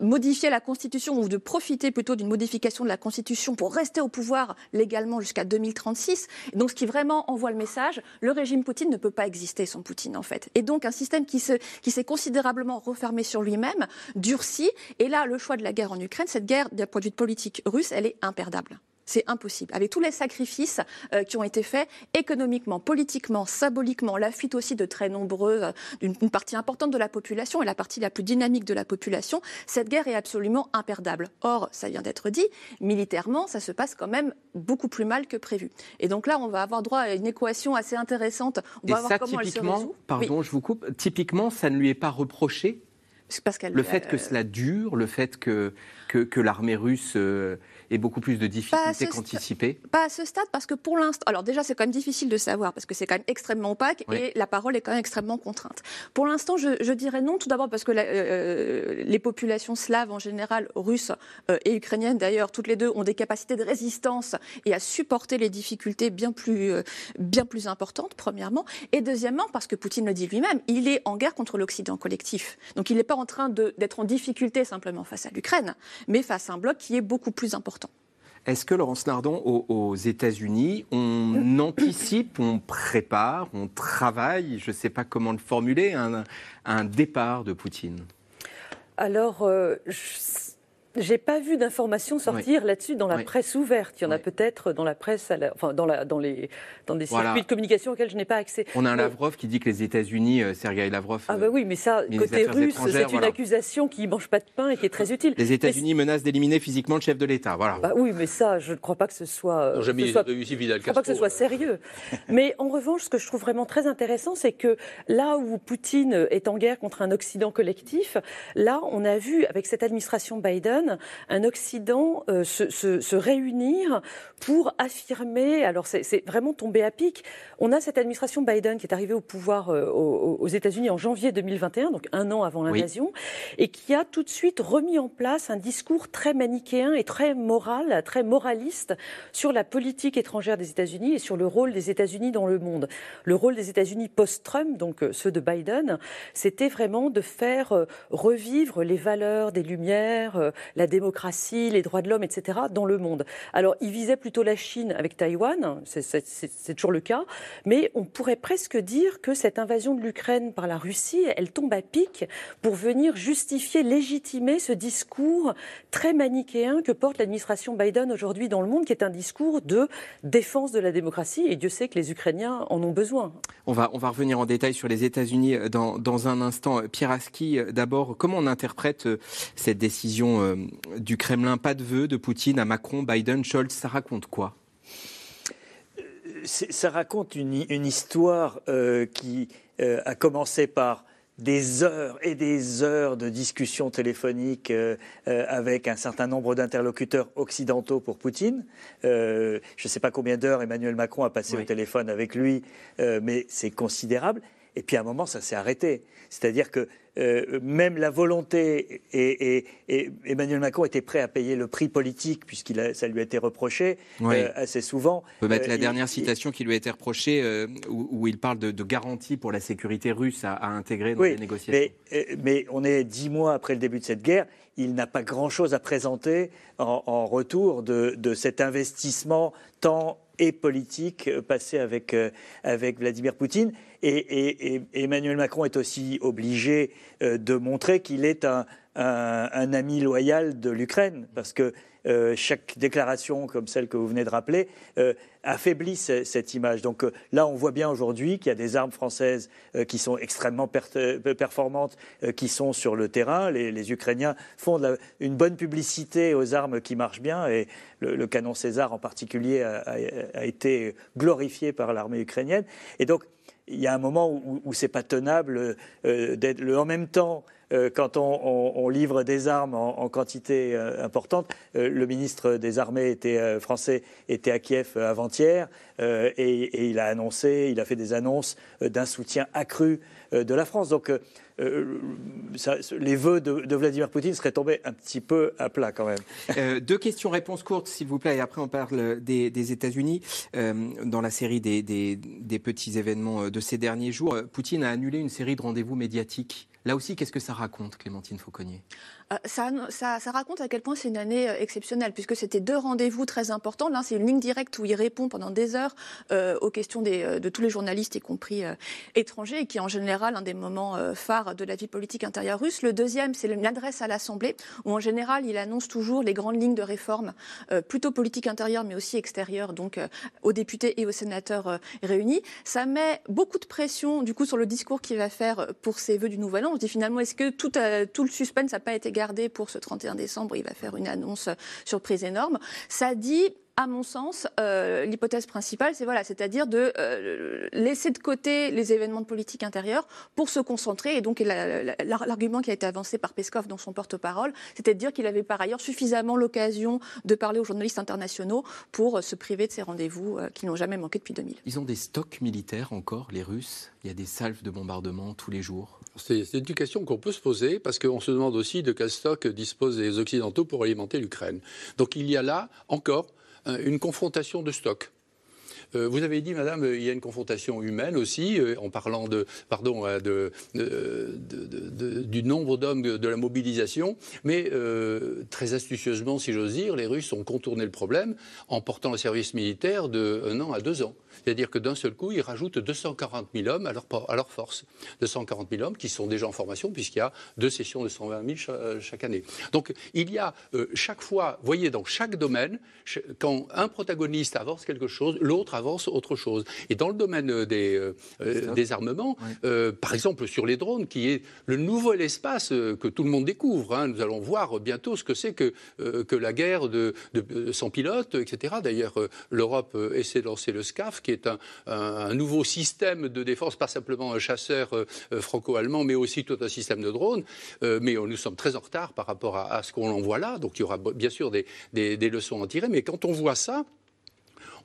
modifier la Constitution ou de profiter plutôt d'une modification de la Constitution pour rester au pouvoir légalement jusqu'à 2036. Donc, ce qui vraiment envoie le message, le régime Poutine ne peut pas exister sans Poutine, en fait. Et donc, un système qui s'est considérablement refermé sur lui-même, durci. Et là, le choix de la guerre en Ukraine, cette guerre, d'un point de vue politique russe, elle est imperdable. C'est impossible. Avec tous les sacrifices euh, qui ont été faits économiquement, politiquement, symboliquement, la fuite aussi de très nombreux, euh, d'une partie importante de la population et la partie la plus dynamique de la population, cette guerre est absolument imperdable. Or, ça vient d'être dit, militairement, ça se passe quand même beaucoup plus mal que prévu. Et donc là, on va avoir droit à une équation assez intéressante. On va voir comment elle se résout. Pardon, je vous coupe. Typiquement, ça ne lui est pas reproché le fait que cela dure, le fait que, que, l'armée russe euh, ait beaucoup plus de difficultés qu'anticipé Pas à ce stade, parce que pour l'instant. Alors, déjà, c'est quand même difficile de savoir, parce que c'est quand même extrêmement opaque et la parole est quand même extrêmement contrainte. Pour l'instant, je, dirais non, tout d'abord parce que euh, les populations slaves, en général, russes euh, et ukrainiennes d'ailleurs, toutes les deux, ont des capacités de résistance et à supporter les difficultés bien plus, bien plus importantes, premièrement. Et deuxièmement, parce que Poutine le dit lui-même, il est en guerre contre l'Occident collectif. Donc, il n'est pas en train d'être en difficulté simplement face à l'Ukraine, mais face à un bloc qui est beaucoup plus important. Est-ce que Laurence Nardon, aux, États-Unis, on anticipe, on prépare, on travaille, je ne sais pas comment le formuler, un, un départ de Poutine? Alors, euh, j'ai pas vu d'informations sortir là-dessus dans la presse ouverte. Il y en a peut-être dans la presse, enfin dans, la, dans, les, dans des circuits de communication auxquels je n'ai pas accès. On a un Lavrov qui dit que les États-Unis, euh, Sergei Lavrov. Ah bah oui, mais ça, côté russe, c'est une accusation qui mange pas de pain et qui est très utile. Les États-Unis menacent d'éliminer physiquement le chef de l'État. Voilà. Bah oui, mais ça, je ne crois pas que ce soit. Non, jamais soit, je crois pas que ce soit sérieux. mais en revanche, ce que je trouve vraiment très intéressant, c'est que là où Poutine est en guerre contre un Occident collectif, là, on a vu avec cette administration Biden un Occident euh, se, réunir pour affirmer, alors c'est vraiment tombé à pic, on a cette administration Biden qui est arrivée au pouvoir euh, aux, États-Unis en janvier 2021, donc un an avant l'invasion, et qui a tout de suite remis en place un discours très manichéen et très moral, très moraliste sur la politique étrangère des États-Unis et sur le rôle des États-Unis dans le monde. Le rôle des États-Unis post-Trump, donc euh, ceux de Biden, c'était vraiment de faire revivre les valeurs des Lumières, la démocratie, les droits de l'homme, etc., dans le monde. Alors, il visait plutôt la Chine avec Taïwan, c'est toujours le cas, mais on pourrait presque dire que cette invasion de l'Ukraine par la Russie, elle tombe à pic pour venir justifier, légitimer ce discours très manichéen que porte l'administration Biden aujourd'hui dans le monde, qui est un discours de défense de la démocratie, et Dieu sait que les Ukrainiens en ont besoin. On va, revenir en détail sur les États-Unis euh, dans, dans, un instant. Pierre Aski, euh, d'abord, comment on interprète euh, cette décision du Kremlin pas de vœux de Poutine à Macron, Biden, Scholz, ça raconte quoi? Ça raconte une, histoire euh, qui euh, a commencé par des heures et des heures de discussions téléphoniques euh, avec un certain nombre d'interlocuteurs occidentaux pour Poutine. je ne sais pas combien d'heures Emmanuel Macron a passé au téléphone avec lui, mais c'est considérable. Et puis à un moment, ça s'est arrêté. C'est-à-dire que euh, même la volonté, et, Emmanuel Macron était prêt à payer le prix politique, puisqu'il ça lui a été reproché euh, assez souvent. On peut mettre la euh, dernière citation qui lui a été reprochée, où, il parle de, de, garantie pour la sécurité russe à, intégrer dans les négociations. Mais, mais on est dix mois après le début de cette guerre, il n'a pas grand-chose à présenter en, retour de, de cet investissement tant et politique passé avec, avec Vladimir Poutine. Et, Emmanuel Macron est aussi obligé euh, de montrer qu'il est un, ami loyal de l'Ukraine, parce que euh, chaque déclaration comme celle que vous venez de rappeler euh, affaiblit cette image. Donc là, on voit bien aujourd'hui qu'il y a des armes françaises qui sont extrêmement performantes, qui sont sur le terrain. Les, Ukrainiens font une bonne publicité aux armes qui marchent bien, et le, canon César en particulier a, été glorifié par l'armée ukrainienne. Et donc, il y a un moment où, où c'est pas tenable euh, d'être en même temps. Euh, quand on, livre des armes en, quantité euh, importante, le ministre des Armées était, français était à Kiev avant-hier et, et, il a annoncé, il a fait des annonces d'un soutien accru de la France. Donc euh, les vœux de, Vladimir Poutine seraient tombés un petit peu à plat quand même. Euh, deux questions-réponses courtes, s'il vous plaît, et après on parle des, États-Unis. Euh, dans la série des, petits événements de ces derniers jours, Poutine a annulé une série de rendez-vous médiatiques. Là aussi, qu'est-ce que ça raconte, Clémentine Fauconnier? Euh, ça, raconte à quel point c'est une année euh, exceptionnelle, puisque c'était deux rendez-vous très importants. L'un, c'est une ligne directe où il répond pendant des heures euh, aux questions de tous les journalistes, y compris étrangers, et qui est en général un des moments phares de la vie politique intérieure russe. Le deuxième, c'est une adresse à l'Assemblée, où en général, il annonce toujours les grandes lignes de réforme, plutôt politique intérieure, mais aussi extérieure, donc aux députés et aux sénateurs réunis. Ça met beaucoup de pression, du coup, sur le discours qu'il va faire pour ses vœux du Nouvel An. On se dit finalement, est-ce que tout, tout le suspense n'a pas été pour ce 31 décembre. Il va faire une annonce surprise énorme. Ça dit à mon sens, euh, l'hypothèse principale, c'est voilà, c'est-à-dire de euh, laisser de côté les événements de politique intérieure pour se concentrer. Et donc l'argument qui a été avancé par Peskov dans son porte-parole, c'était de dire qu'il avait par ailleurs suffisamment l'occasion de parler aux journalistes internationaux pour se priver de ces rendez-vous euh, qui n'ont jamais manqué depuis 2000. Ils ont des stocks militaires encore, les Russes? Il y a des salves de bombardement tous les jours? C'est une question qu'on peut se poser parce qu'on se demande aussi de quel stock disposent les Occidentaux pour alimenter l'Ukraine. Donc il y a là encore une confrontation de stock. Euh, vous avez dit, Madame, il y a une confrontation humaine aussi, euh, en parlant euh, du nombre d'hommes de, la mobilisation, mais très astucieusement, si j'ose dire, les Russes ont contourné le problème en portant le service militaire de an à deux ans. C'est-à-dire que d'un seul coup, ils rajoutent 240 000 hommes à leur, à leur force. 240 000 hommes qui sont déjà en formation, puisqu'il y a deux sessions de 120 000 chaque, année. Donc il y a chaque fois, voyez, dans chaque domaine, quand un protagoniste avance quelque chose, l'autre avance autre chose. Et dans le domaine euh, des, euh, euh, des armements, par exemple sur les drones, qui est le nouvel espace que tout le monde découvre, hein, nous allons voir bientôt ce que c'est que, que la guerre de, sans pilote, etc. D'ailleurs, l'Europe essaie de lancer le SCAF, qui est un, un, nouveau système de défense, pas simplement un chasseur franco-allemand, mais aussi tout un système de drones. mais nous sommes très en retard par rapport à, ce qu'on en voit là. Donc il y aura bien sûr des, des, des leçons à en tirer. Mais quand on voit ça,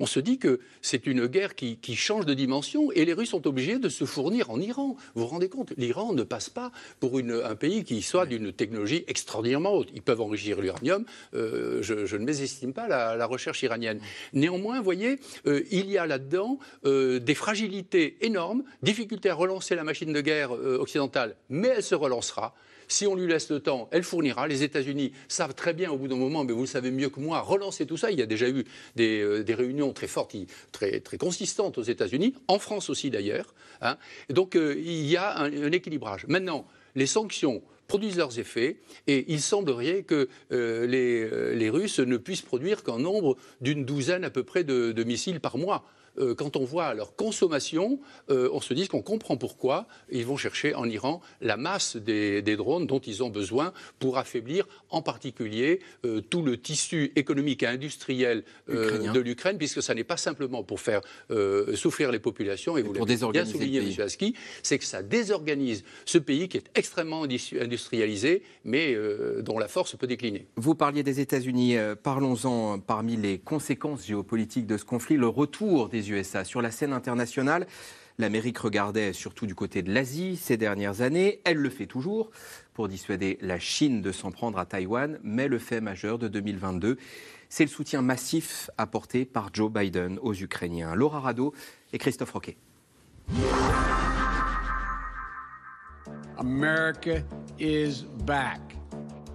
on se dit que c'est une guerre qui, change de dimension et les Russes sont obligés de se fournir en Iran. Vous vous rendez compte L'Iran ne passe pas pour un pays qui soit d'une technologie extraordinairement haute. Ils peuvent enrichir l'uranium, euh, je, ne mésestime pas la, recherche iranienne. Néanmoins, vous voyez, euh, il y a là-dedans euh, des fragilités énormes, difficulté à relancer la machine de guerre occidentale, mais elle se relancera. Si on lui laisse le temps, elle fournira. Les États-Unis savent très bien au bout d'un moment, mais vous le savez mieux que moi, relancer tout ça. Il y a déjà eu des, euh, réunions très fortes, très, très consistantes aux États-Unis, en France aussi d'ailleurs. Hein. Donc euh, il y a un, équilibrage. Maintenant, les sanctions produisent leurs effets et il semblerait que euh, les, Russes ne puissent produire qu'un nombre d'une douzaine à peu près de missiles par mois. Euh, quand on voit leur consommation, euh, on se dit qu'on comprend pourquoi ils vont chercher en Iran la masse des, drones dont ils ont besoin pour affaiblir en particulier euh, tout le tissu économique et industriel de l'Ukraine, puisque ça n'est pas simplement pour faire souffrir les populations, et, vous l'avez bien souligné, M. Aski, c'est que ça désorganise ce pays qui est extrêmement industrialisé, mais dont la force peut décliner. Vous parliez des États-Unis, parlons-en parmi les conséquences géopolitiques de ce conflit, le retour des USA. Sur la scène internationale, l'Amérique regardait surtout du côté de l'Asie ces dernières années. Elle le fait toujours pour dissuader la Chine de s'en prendre à Taïwan. Mais le fait majeur de 2022, c'est le soutien massif apporté par Joe Biden aux Ukrainiens. Laura Rado et Christophe Roquet. America is back.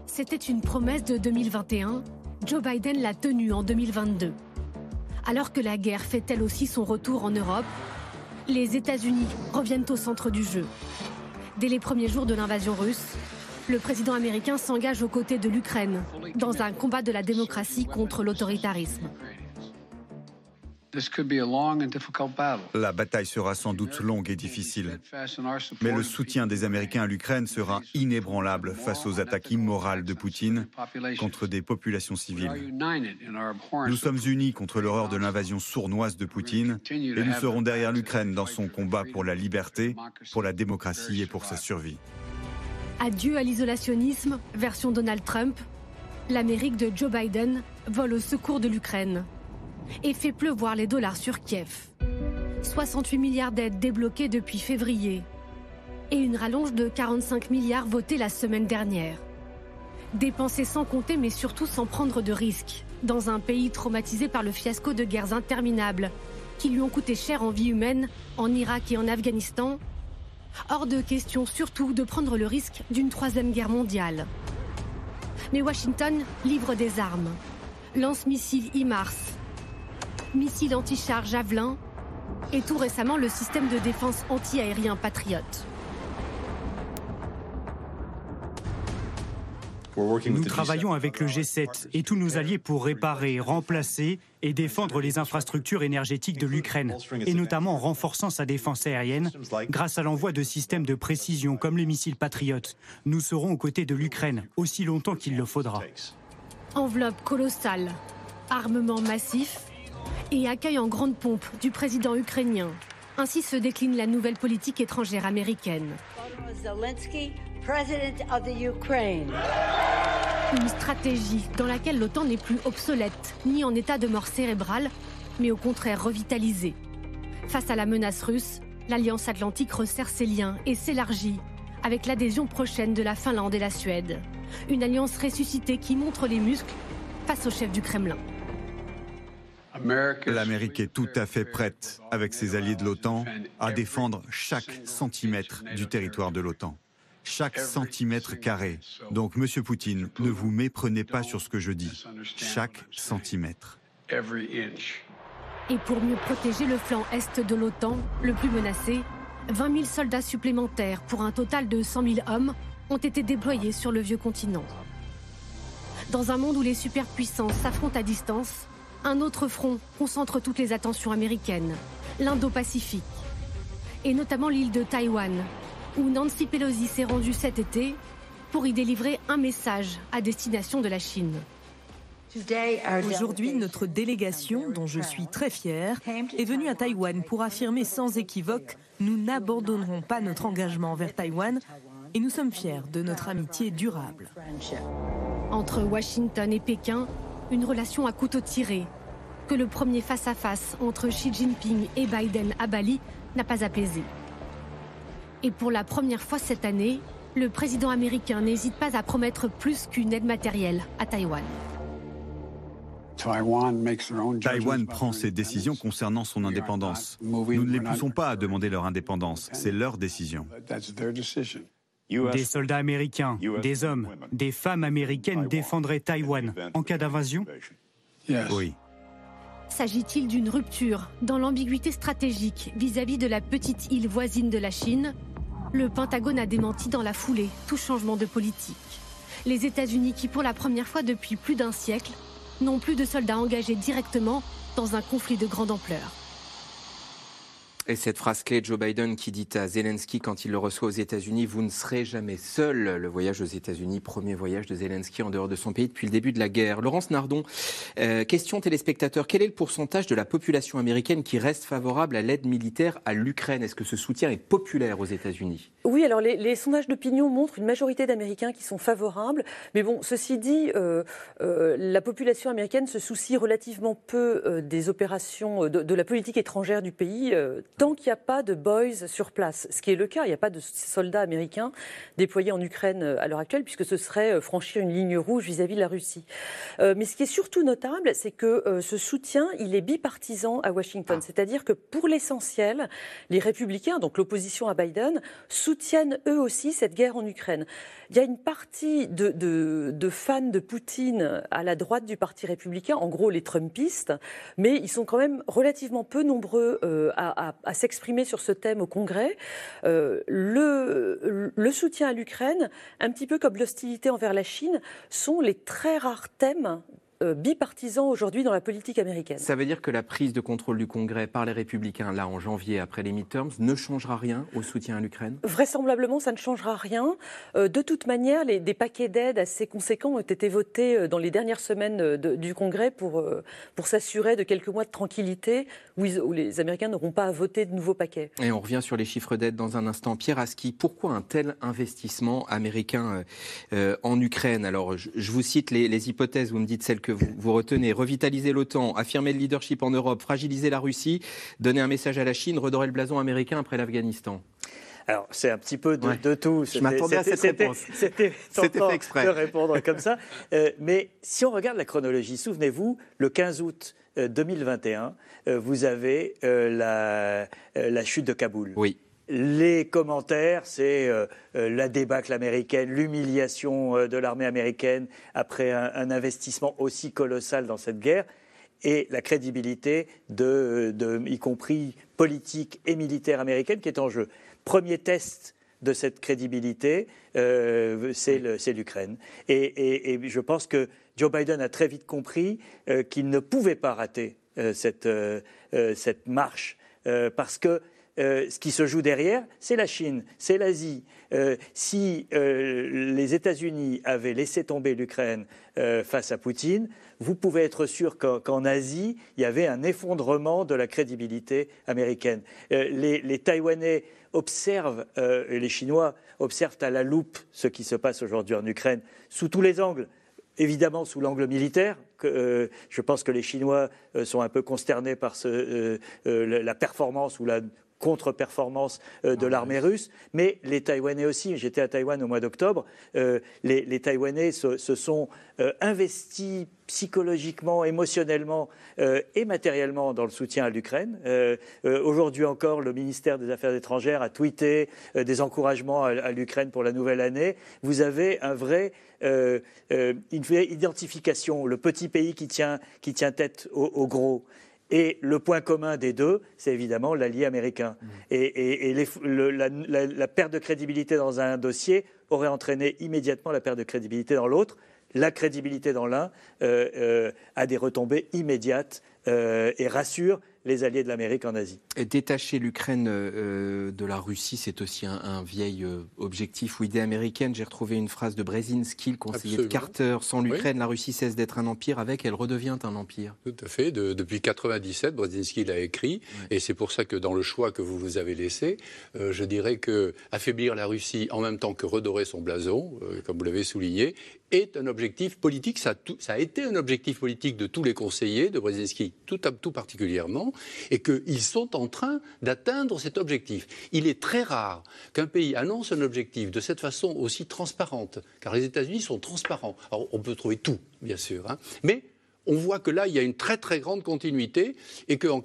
C'était une promesse de 2021. Joe Biden l'a tenue en 2022. Alors que la guerre fait elle aussi son retour en Europe, les États-Unis reviennent au centre du jeu. Dès les premiers jours de l'invasion russe, le président américain s'engage aux côtés de l'Ukraine dans un combat de la démocratie contre l'autoritarisme. La bataille sera sans doute longue et difficile, mais le soutien des Américains à l'Ukraine sera inébranlable face aux attaques immorales de Poutine contre des populations civiles. Nous sommes unis contre l'horreur de l'invasion sournoise de Poutine et nous serons derrière l'Ukraine dans son combat pour la liberté, pour la démocratie et pour sa survie. Adieu à l'isolationnisme, version Donald Trump. L'Amérique de Joe Biden vole au secours de l'Ukraine et fait pleuvoir les dollars sur Kiev. 68 milliards d'aides débloquées depuis février et une rallonge de 45 milliards votée la semaine dernière. Dépensés sans compter mais surtout sans prendre de risques, dans un pays traumatisé par le fiasco de guerres interminables qui lui ont coûté cher en vie humaine en Irak et en Afghanistan. Hors de question surtout de prendre le risque d'une troisième guerre mondiale. Mais Washington livre des armes. Lance-missiles IMARS, missiles anti-char Javelin et tout récemment le système de défense anti-aérien Patriot. Nous travaillons avec le G7 et tous nos alliés pour réparer, remplacer et défendre les infrastructures énergétiques de l'Ukraine, et notamment en renforçant sa défense aérienne grâce à l'envoi de systèmes de précision comme les missiles Patriot. Nous serons aux côtés de l'Ukraine aussi longtemps qu'il le faudra. Enveloppe colossale, armement massif et accueil en grande pompe du président ukrainien. Ainsi se décline la nouvelle politique étrangère américaine. Une stratégie dans laquelle l'OTAN n'est plus obsolète, ni en état de mort cérébrale, mais au contraire revitalisée. Face à la menace russe, l'Alliance atlantique resserre ses liens et s'élargit, avec l'adhésion prochaine de la Finlande et la Suède. Une alliance ressuscitée qui montre les muscles face au chef du Kremlin. L'Amérique est tout à fait prête, avec ses alliés de l'OTAN, à défendre chaque centimètre du territoire de l'OTAN chaque centimètre carré. Donc, Monsieur Poutine, ne vous méprenez pas sur ce que je dis. Chaque centimètre. Et pour mieux protéger le flanc est de l'OTAN, le plus menacé, 20 000 soldats supplémentaires pour un total de 100 000 hommes ont été déployés sur le vieux continent. Dans un monde où les superpuissances s'affrontent à distance, un autre front concentre toutes les attentions américaines, l'Indo-Pacifique, et notamment l'île de Taïwan, où Nancy Pelosi s'est rendue cet été pour y délivrer un message à destination de la Chine. Aujourd'hui, notre délégation, dont je suis très fière, est venue à Taïwan pour affirmer sans équivoque nous n'abandonnerons pas notre engagement vers Taïwan et nous sommes fiers de notre amitié durable. Entre Washington et Pékin, une relation à couteau tiré, que le premier face-à-face entre Xi Jinping et Biden à Bali n'a pas apaisé. Et pour la première fois cette année, le président américain n'hésite pas à promettre plus qu'une aide matérielle à Taïwan. Taïwan prend ses décisions concernant son indépendance. Nous ne les poussons pas à demander leur indépendance, c'est leur décision. Des soldats américains, des hommes, des femmes américaines défendraient Taïwan en cas d'invasion Oui. S'agit-il d'une rupture dans l'ambiguïté stratégique vis-à-vis de la petite île voisine de la Chine? Le Pentagone a démenti dans la foulée tout changement de politique. Les États-Unis, qui pour la première fois depuis plus d'un siècle, n'ont plus de soldats engagés directement dans un conflit de grande ampleur. Et cette phrase clé de Joe Biden qui dit à Zelensky quand il le reçoit aux États-Unis, vous ne serez jamais seul. Le voyage aux États-Unis, premier voyage de Zelensky en dehors de son pays depuis le début de la guerre. Laurence Nardon, euh, question téléspectateur, quel est le pourcentage de la population américaine qui reste favorable à l'aide militaire à l'Ukraine? Est-ce que ce soutien est populaire aux États-Unis? Oui, alors les, sondages d'opinion montrent une majorité d'Américains qui sont favorables. Mais bon, ceci dit, euh, euh, la population américaine se soucie relativement peu des opérations de, de, la politique étrangère du pays tant qu'il n'y a pas de boys sur place, ce qui est le cas, il n'y a pas de soldats américains déployés en Ukraine euh, à l'heure actuelle, puisque ce serait euh, franchir une ligne rouge vis-à-vis de la Russie. Euh, mais ce qui est surtout notable, c'est que ce soutien, il est bipartisan à Washington, c'est-à-dire que pour l'essentiel, les républicains, donc l'opposition à Biden, soutiennent eux aussi cette guerre en Ukraine. Il y a une partie de, fans de Poutine à la droite du Parti républicain, en gros les Trumpistes, mais ils sont quand même relativement peu nombreux à à s'exprimer sur ce thème au Congrès. Euh, le, le, soutien à l'Ukraine, un petit peu comme l'hostilité envers la Chine, sont les très rares thèmes euh, bipartisan aujourd'hui dans la politique américaine. Ça veut dire que la prise de contrôle du Congrès par les républicains, là en janvier, après les midterms, ne changera rien au soutien à l'Ukraine? Vraisemblablement, ça ne changera rien. Euh, de toute manière, les, des paquets d'aide assez conséquents ont été votés euh, dans les dernières semaines du Congrès pour, pour s'assurer de quelques mois de tranquillité où, où les Américains n'auront pas à voter de nouveaux paquets. Et on revient sur les chiffres d'aide dans un instant. Pierre Aski, pourquoi un tel investissement américain en Ukraine? Alors, je, vous cite les, les hypothèses, vous me dites celles que que vous, retenez Revitaliser l'OTAN, affirmer le leadership en Europe, fragiliser la Russie, donner un message à la Chine, redorer le blason américain après l'Afghanistan. Alors, c'est un petit peu de, tout. Je m'attendais à cette réponse. C'était exprès. de répondre comme ça. Euh, mais si on regarde la chronologie, souvenez-vous, le 15 août 2021, euh, euh, vous avez la, la, chute de Kaboul. Oui. Les commentaires, c'est la débâcle américaine, l'humiliation de l'armée américaine après un, investissement aussi colossal dans cette guerre et la crédibilité, de, y compris politique et militaire américaine, qui est en jeu. Premier test de cette crédibilité, euh, c'est l'Ukraine. Et, je pense que Joe Biden a très vite compris euh, qu'il ne pouvait pas rater euh, cette, cette, marche, parce que ce qui se joue derrière, c'est la Chine, c'est l'Asie. si les États-Unis avaient laissé tomber l'Ukraine face à Poutine, vous pouvez être sûr qu'en Asie, il y avait un effondrement de la crédibilité américaine. Euh, les, Taïwanais observent, euh, les Chinois observent à la loupe ce qui se passe aujourd'hui en Ukraine sous tous les angles. Évidemment, sous l'angle militaire, euh, je pense que les Chinois sont un peu consternés par la performance ou la contre-performance euh, de l'armée russe, mais les Taïwanais aussi, j'étais à Taïwan au mois d'octobre, euh, les, Taïwanais se, sont euh, investis psychologiquement, émotionnellement et matériellement dans le soutien à l'Ukraine. Aujourd'hui encore, le ministère des Affaires étrangères a tweeté des encouragements à, l'Ukraine pour la nouvelle année. Vous avez un vrai, une vraie identification, le petit pays qui tient, qui tient tête au gros. Et le point commun des deux, c'est évidemment l'allié américain. Mmh. Et, la, perte de crédibilité dans un dossier aurait entraîné immédiatement la perte de crédibilité dans l'autre. La crédibilité dans l'un euh, euh, a des retombées immédiates euh, et rassure les alliés de l'Amérique en Asie. détacher l'Ukraine euh, de la Russie, c'est aussi un, vieil euh, objectif ou idée américaine. J'ai retrouvé une phrase de Brzezinski, le conseiller de Carter. Sans l'Ukraine, la Russie cesse d'être un empire. Avec, elle redevient un empire. Tout à fait. depuis 1997, Brzezinski l'a écrit. Et c'est pour ça que dans le choix que vous vous avez laissé, euh, je dirais que affaiblir la Russie en même temps que redorer son blason, comme vous l'avez souligné, est un objectif politique. Ça a, été un objectif politique de tous les conseillers, de Brzezinski tout, tout particulièrement, et qu'ils sont en train d'atteindre cet objectif. Il est très rare qu'un pays annonce un objectif de cette façon aussi transparente, car les États-Unis sont transparents. Alors, on peut trouver tout, bien sûr, hein, mais on voit que là, il y a une très très grande continuité et qu'en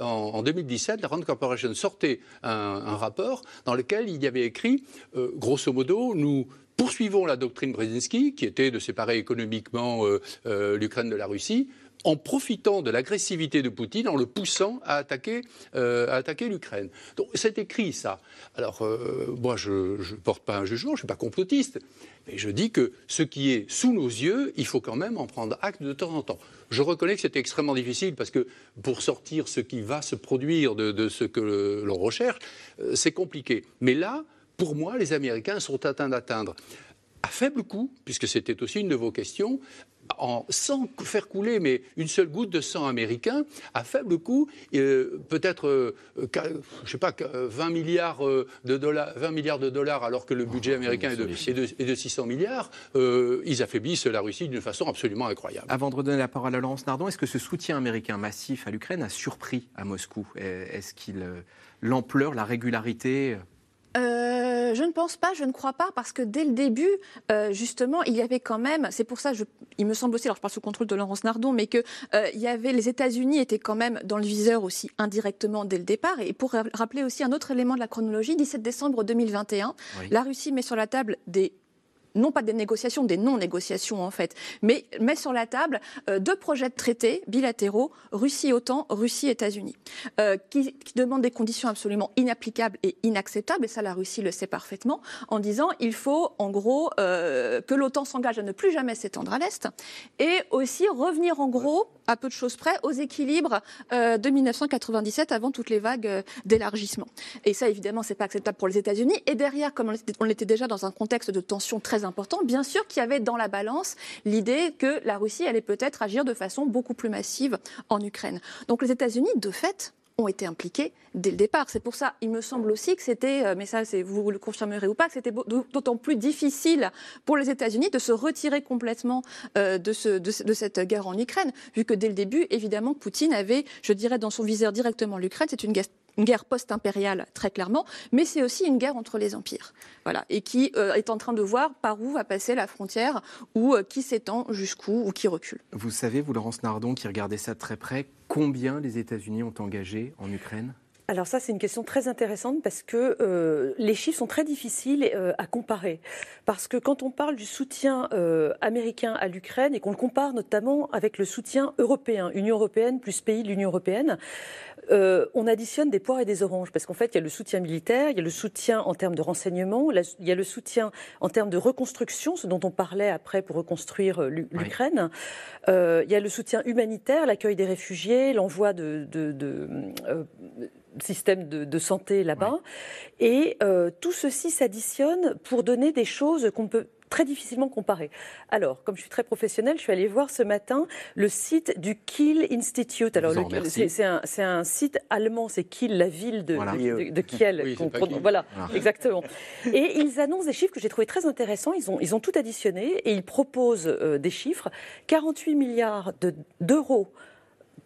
en, 2017, la Rand Corporation sortait un, rapport dans lequel il y avait écrit, euh, grosso modo, nous poursuivons la doctrine Brzezinski, qui était de séparer économiquement euh, euh, l'Ukraine de la Russie, en profitant de l'agressivité de Poutine, en le poussant à attaquer, euh, l'Ukraine. Donc c'est écrit ça. Alors moi je ne porte pas un jugement, je ne suis pas complotiste, mais je dis que ce qui est sous nos yeux, il faut quand même en prendre acte de temps en temps. Je reconnais que c'est extrêmement difficile parce que pour sortir ce qui va se produire de, de ce que l'on recherche, c'est compliqué. Mais là, pour moi, les Américains sont atteints d'atteindre à faible coût, puisque c'était aussi une de vos questions, en, sans faire couler mais une seule goutte de sang américain, à faible coût, euh, peut-être, euh, je sais pas, 20 milliards, euh, de dollars, 20 milliards de dollars, alors que le budget américain est de, de, 600 milliards, ils affaiblissent la Russie d'une façon absolument incroyable. Avant de redonner la parole à Laurence Nardon, est-ce que ce soutien américain massif à l'Ukraine a surpris à Moscou? Est-ce qu'il l'ampleur, la régularité euh, je ne pense pas, je ne crois pas, parce que dès le début, euh, justement, il y avait quand même, c'est pour ça, je, il me semble aussi, alors je parle sous contrôle de Laurence Nardon, mais que euh, il y avait, les États-Unis étaient quand même dans le viseur aussi indirectement dès le départ. Et pour rappeler aussi un autre élément de la chronologie, 17 décembre 2021, la Russie met sur la table des non pas des négociations, des non-négociations en fait, mais met sur la table euh, deux projets de traités bilatéraux, Russie-OTAN, Russie-États-Unis, euh, qui, demandent des conditions absolument inapplicables et inacceptables, et ça la Russie le sait parfaitement, en disant il faut en gros euh, que l'OTAN s'engage à ne plus jamais s'étendre à l'Est, et aussi revenir en gros, à peu de choses près, aux équilibres de 1997 avant toutes les vagues d'élargissement. Et ça évidemment c'est pas acceptable pour les États-Unis, et derrière, comme on était déjà dans un contexte de tension très important. Bien sûr qu'il y avait dans la balance l'idée que la Russie allait peut-être agir de façon beaucoup plus massive en Ukraine. Donc les États-Unis, de fait, ont été impliqués dès le départ. C'est pour ça, il me semble aussi que c'était, euh, mais ça, vous le confirmerez ou pas, que c'était d'autant plus difficile pour les États-Unis de se retirer complètement euh, de, de, cette guerre en Ukraine, vu que dès le début, évidemment, Poutine avait, je dirais, dans son viseur directement l'Ukraine. C'est une guerre une guerre post-impériale, très clairement, mais c'est aussi une guerre entre les empires. Voilà, et qui euh, est en train de voir par où va passer la frontière, ou euh, qui s'étend jusqu'où, ou qui recule. Vous savez, vous, Laurence Nardon, qui regardez ça de très près, combien les États-Unis ont engagé en Ukraine? Alors ça, c'est une question très intéressante parce que euh, les chiffres sont très difficiles euh, à comparer. Parce que quand on parle du soutien euh, américain à l'Ukraine et qu'on le compare notamment avec le soutien européen, Union européenne plus pays de l'Union européenne, on additionne des poires et des oranges. Parce qu'en fait, il y a le soutien militaire, il y a le soutien en termes de renseignement, il y a le soutien en termes de reconstruction, ce dont on parlait après pour reconstruire l'Ukraine. il y a le soutien humanitaire, l'accueil des réfugiés, l'envoi de, de, de système de, santé là-bas. Et euh, tout ceci s'additionne pour donner des choses qu'on peut très difficilement comparer. Alors, comme je suis très professionnelle, je suis allée voir ce matin le site du Kiel Institute. Alors, c'est un, un, site allemand, c'est Kiel, la ville de, de, Kiel. voilà, exactement. Et ils annoncent des chiffres que j'ai trouvé très intéressants. Ils ont, ils ont tout additionné et ils proposent euh, des chiffres. 48 milliards d'euros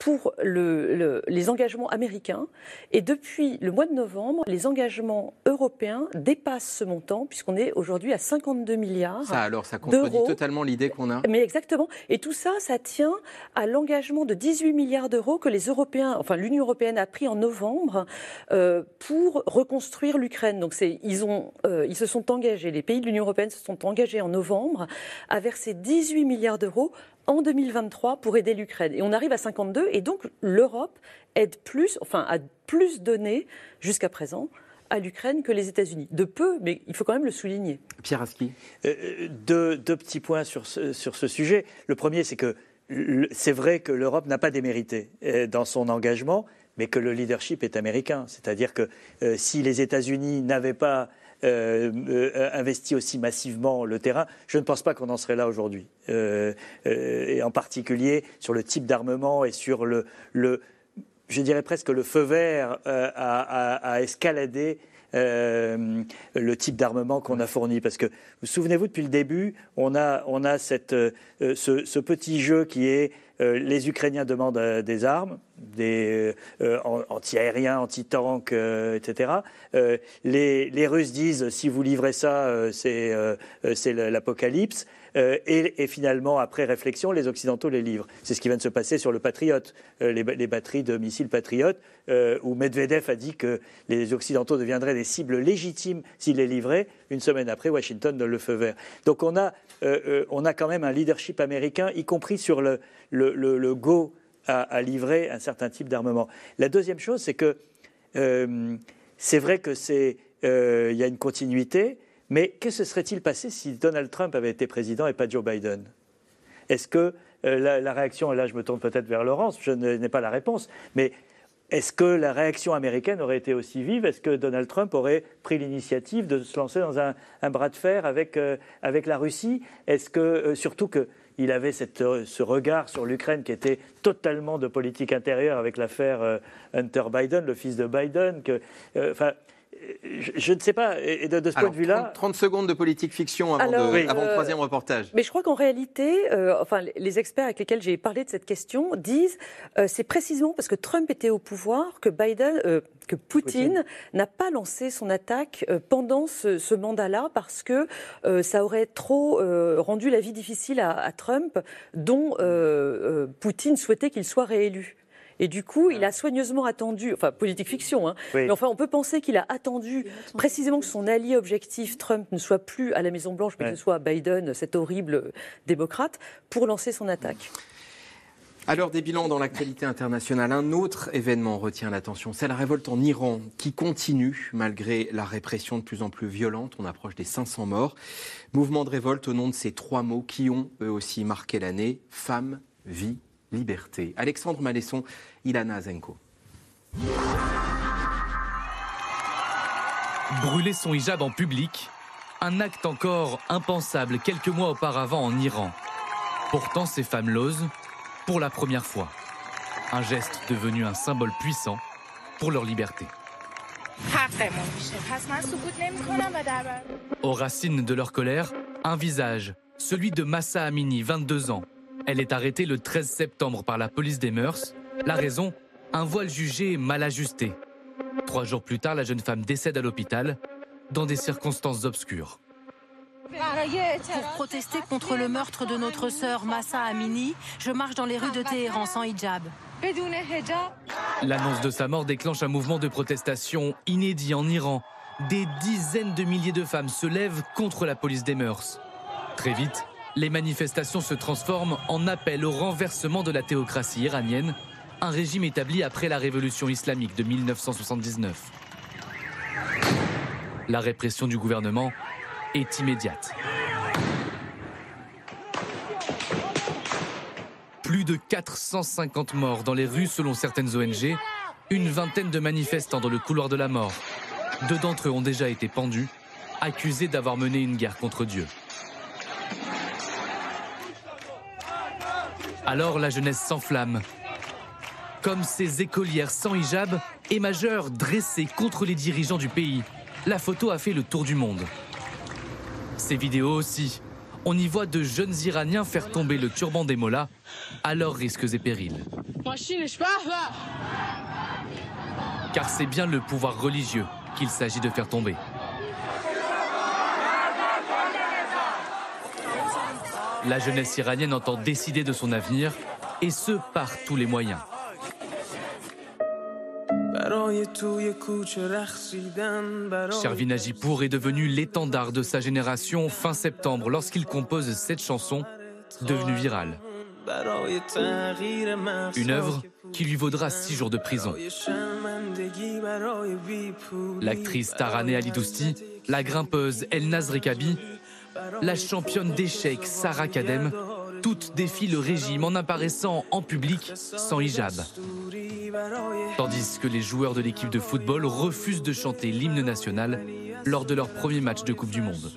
pour le, les engagements américains. Et depuis le mois de novembre, les engagements européens dépassent ce montant, puisqu'on est aujourd'hui à 52 milliards. Ça, alors, ça contredit totalement l'idée qu'on a. Mais exactement. Et tout ça, ça tient à l'engagement de 18 milliards d'euros que les Européens, enfin l'Union européenne a pris en novembre euh, pour reconstruire l'Ukraine. Donc, ils, ont, euh, ils se sont engagés, les pays de l'Union européenne se sont engagés en novembre à verser 18 milliards d'euros en 2023 pour aider l'Ukraine. Et on arrive à 52, et donc l'Europe aide plus, enfin a plus donné jusqu'à présent à l'Ukraine que les États-Unis. De peu, mais il faut quand même le souligner. Pierre Aski. Euh, deux, petits points sur ce, sur ce sujet. Le premier, c'est que c'est vrai que l'Europe n'a pas démérité euh, dans son engagement, mais que le leadership est américain. C'est-à-dire que euh, si les États-Unis n'avaient pas euh, euh, investi aussi massivement le terrain, je ne pense pas qu'on en serait là aujourd'hui. Euh, et en particulier sur le type d'armement et sur le, je dirais presque le feu vert à, escalader le type d'armement qu'on a fourni. Parce que vous souvenez-vous, depuis le début, on a, on a cette, ce, ce, petit jeu qui est les Ukrainiens demandent des armes, des euh, anti-aériens, anti-tanks, euh, etc. Euh, les, Russes disent si vous livrez ça, c'est l'apocalypse. Et, et, finalement, après réflexion, les Occidentaux les livrent. C'est ce qui vient de se passer sur le Patriot, les, les, batteries de missiles Patriot, où Medvedev a dit que les Occidentaux deviendraient des cibles légitimes s'ils les livraient. Une semaine après, Washington donne le feu vert. Donc on a, on a quand même un leadership américain, y compris sur le, le, go à, livrer un certain type d'armement. La deuxième chose, c'est que euh, c'est vrai que c'est euh, il y a une continuité, mais que se serait-il passé si Donald Trump avait été président et pas Joe Biden? Est-ce que euh, la, réaction, et là je me tourne peut-être vers Laurence, je n'ai pas la réponse, mais est-ce que la réaction américaine aurait été aussi vive? Est-ce que Donald Trump aurait pris l'initiative de se lancer dans un, bras de fer avec, avec la Russie? Est-ce que, surtout que il avait euh, ce regard sur l'Ukraine qui était totalement de politique intérieure avec l'affaire euh, Hunter Biden, le fils de Biden. Euh, je, ne sais pas. Et de, ce point de vue-là. 30, secondes de politique fiction avant, le troisième reportage. Mais je crois qu'en réalité, enfin, les experts avec lesquels j'ai parlé de cette question disent c'est précisément parce que Trump était au pouvoir que Biden, que Poutine, n'a pas lancé son attaque euh, pendant ce, mandat-là parce que euh, ça aurait trop euh, rendu la vie difficile à, Trump, dont Poutine souhaitait qu'il soit réélu. Et du coup, il a soigneusement attendu, enfin politique fiction, hein, mais enfin on peut penser qu'il a attendu précisément que son allié objectif Trump ne soit plus à la Maison Blanche, mais que ce soit Biden, cet horrible démocrate, pour lancer son attaque. Alors des bilans dans l'actualité internationale, un autre événement retient l'attention, c'est la révolte en Iran qui continue malgré la répression de plus en plus violente, on approche des 500 morts. Mouvement de révolte au nom de ces trois mots qui ont eux aussi marqué l'année, femme, vie, liberté. Alexandre Malesson, Ilana Zenko. Brûler son hijab en public, un acte encore impensable quelques mois auparavant en Iran. Pourtant, ces femmes loses pour la première fois. Un geste devenu un symbole puissant pour leur liberté. Aux racines de leur colère, un visage, celui de Massa Amini, 22 ans. Elle est arrêtée le 13 septembre par la police des mœurs. La raison Un voile jugé mal ajusté. Trois jours plus tard, la jeune femme décède à l'hôpital dans des circonstances obscures. Pour protester contre le meurtre de notre sœur Massa Amini, je marche dans les rues de Téhéran sans hijab. L'annonce de sa mort déclenche un mouvement de protestation inédit en Iran. Des dizaines de milliers de femmes se lèvent contre la police des mœurs. Très vite, les manifestations se transforment en appel au renversement de la théocratie iranienne, un régime établi après la révolution islamique de 1979. La répression du gouvernement est immédiate. Plus de 450 morts dans les rues selon certaines ONG, une vingtaine de manifestants dans le couloir de la mort. Deux d'entre eux ont déjà été pendus, accusés d'avoir mené une guerre contre Dieu. Alors la jeunesse s'enflamme. Comme ces écolières sans hijab et majeures dressées contre les dirigeants du pays, la photo a fait le tour du monde. Ces vidéos aussi. On y voit de jeunes Iraniens faire tomber le turban des mollahs à leurs risques et périls. Car c'est bien le pouvoir religieux qu'il s'agit de faire tomber. La jeunesse iranienne entend décider de son avenir, et ce par tous les moyens. Shervin Ajipour est devenu l'étendard de sa génération fin septembre lorsqu'il compose cette chanson, devenue virale. Une œuvre qui lui vaudra six jours de prison. L'actrice Taraneh Alidousti, la grimpeuse El Rekabi, la championne d'échecs Sarah Kadem, toutes défient le régime en apparaissant en public sans hijab. Tandis que les joueurs de l'équipe de football refusent de chanter l'hymne national lors de leur premier match de Coupe du Monde.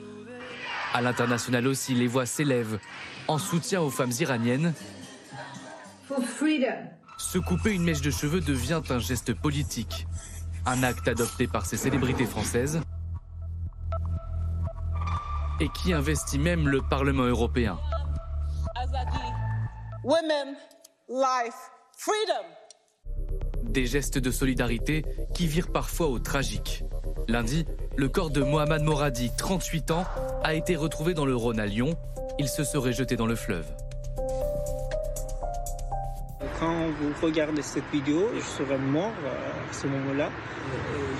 À l'international aussi, les voix s'élèvent en soutien aux femmes iraniennes. Se couper une mèche de cheveux devient un geste politique, un acte adopté par ces célébrités françaises et qui investit même le Parlement européen. Des gestes de solidarité qui virent parfois au tragique. Lundi, le corps de Mohamed Moradi, 38 ans, a été retrouvé dans le Rhône à Lyon. Il se serait jeté dans le fleuve. Quand vous regardez cette vidéo, je serai mort à ce moment-là.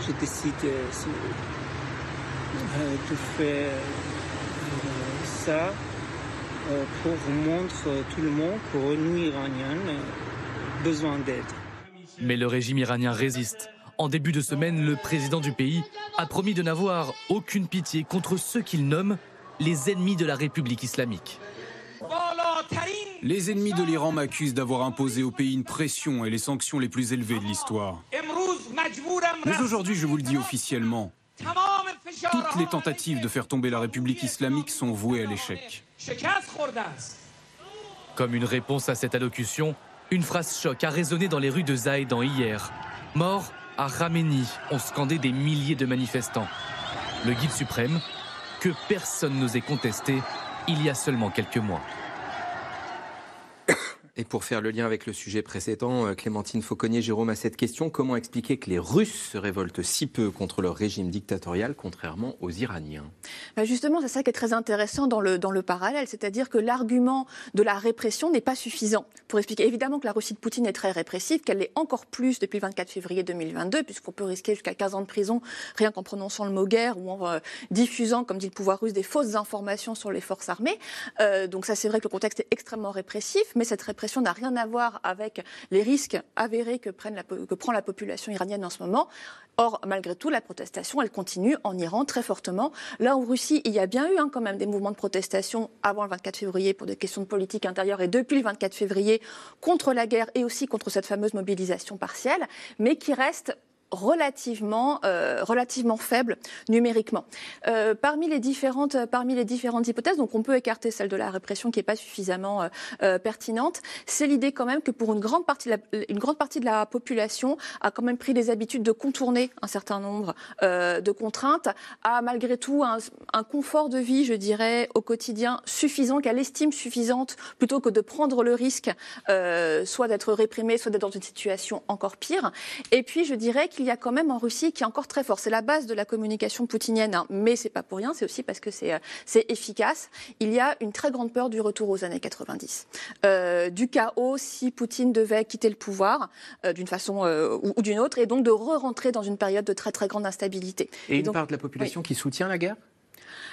Je décide de faire ça euh, pour montrer tout le monde que nous, Iraniens, besoin d'aide. Mais le régime iranien résiste. En début de semaine, le président du pays a promis de n'avoir aucune pitié contre ceux qu'il nomme les ennemis de la République islamique. Les ennemis de l'Iran m'accusent d'avoir imposé au pays une pression et les sanctions les plus élevées de l'histoire. Mais aujourd'hui, je vous le dis officiellement, toutes les tentatives de faire tomber la République islamique sont vouées à l'échec. Comme une réponse à cette allocution, une phrase choc a résonné dans les rues de Zaïdan hier. Mort à Khamenei ont scandé des milliers de manifestants. Le guide suprême, que personne n'osait contester il y a seulement quelques mois. Et pour faire le lien avec le sujet précédent, euh, Clémentine Fauconnier, Jérôme, à cette question, comment expliquer que les Russes se révoltent si peu contre leur régime dictatorial, contrairement aux Iraniens? Bah, Justement, c'est ça qui est très intéressant dans le, dans le parallèle, c'est-à-dire que l'argument de la répression n'est pas suffisant pour expliquer évidemment que la Russie de Poutine est très répressive, qu'elle l'est encore plus depuis le 24 février 2022, puisqu'on peut risquer jusqu'à 15 ans de prison rien qu'en prononçant le mot guerre ou en euh, diffusant, comme dit le pouvoir russe, des fausses informations sur les forces armées. Euh, donc ça, c'est vrai que le contexte est extrêmement répressif, mais cette répression n'a rien à voir avec les risques avérés que, prend la population iranienne en ce moment. Or, malgré tout, la protestation, elle continue en Iran très fortement. Là, en Russie, il y a bien eu hein, quand même des mouvements de protestation avant le 24 février pour des questions de politique intérieure et depuis le 24 février contre la guerre et aussi contre cette fameuse mobilisation partielle, mais qui restent relativement, euh, relativement faible numériquement. Euh, parmi, les différentes, parmi les différentes hypothèses, donc on peut écarter celle de la répression qui n'est pas suffisamment euh, pertinente, c'est l'idée quand même que pour une grande, partie de la, une grande partie de la population a quand même pris les habitudes de contourner un certain nombre de contraintes, a malgré tout un, un, confort de vie, je dirais, au quotidien suffisant, qu'elle estime suffisante, plutôt que de prendre le risque soit d'être réprimé, soit d'être dans une situation encore pire. Et puis je dirais qu'il qu'il y a quand même en Russie qui est encore très fort. C'est la base de la communication poutinienne, hein. mais c'est pas pour rien, c'est aussi parce que c'est efficace. Il y a une très grande peur du retour aux années 90, du chaos si Poutine devait quitter le pouvoir d'une façon ou, d'une autre, et donc de re-rentrer dans une période de très très grande instabilité. Et, une part de la population qui soutient la guerre?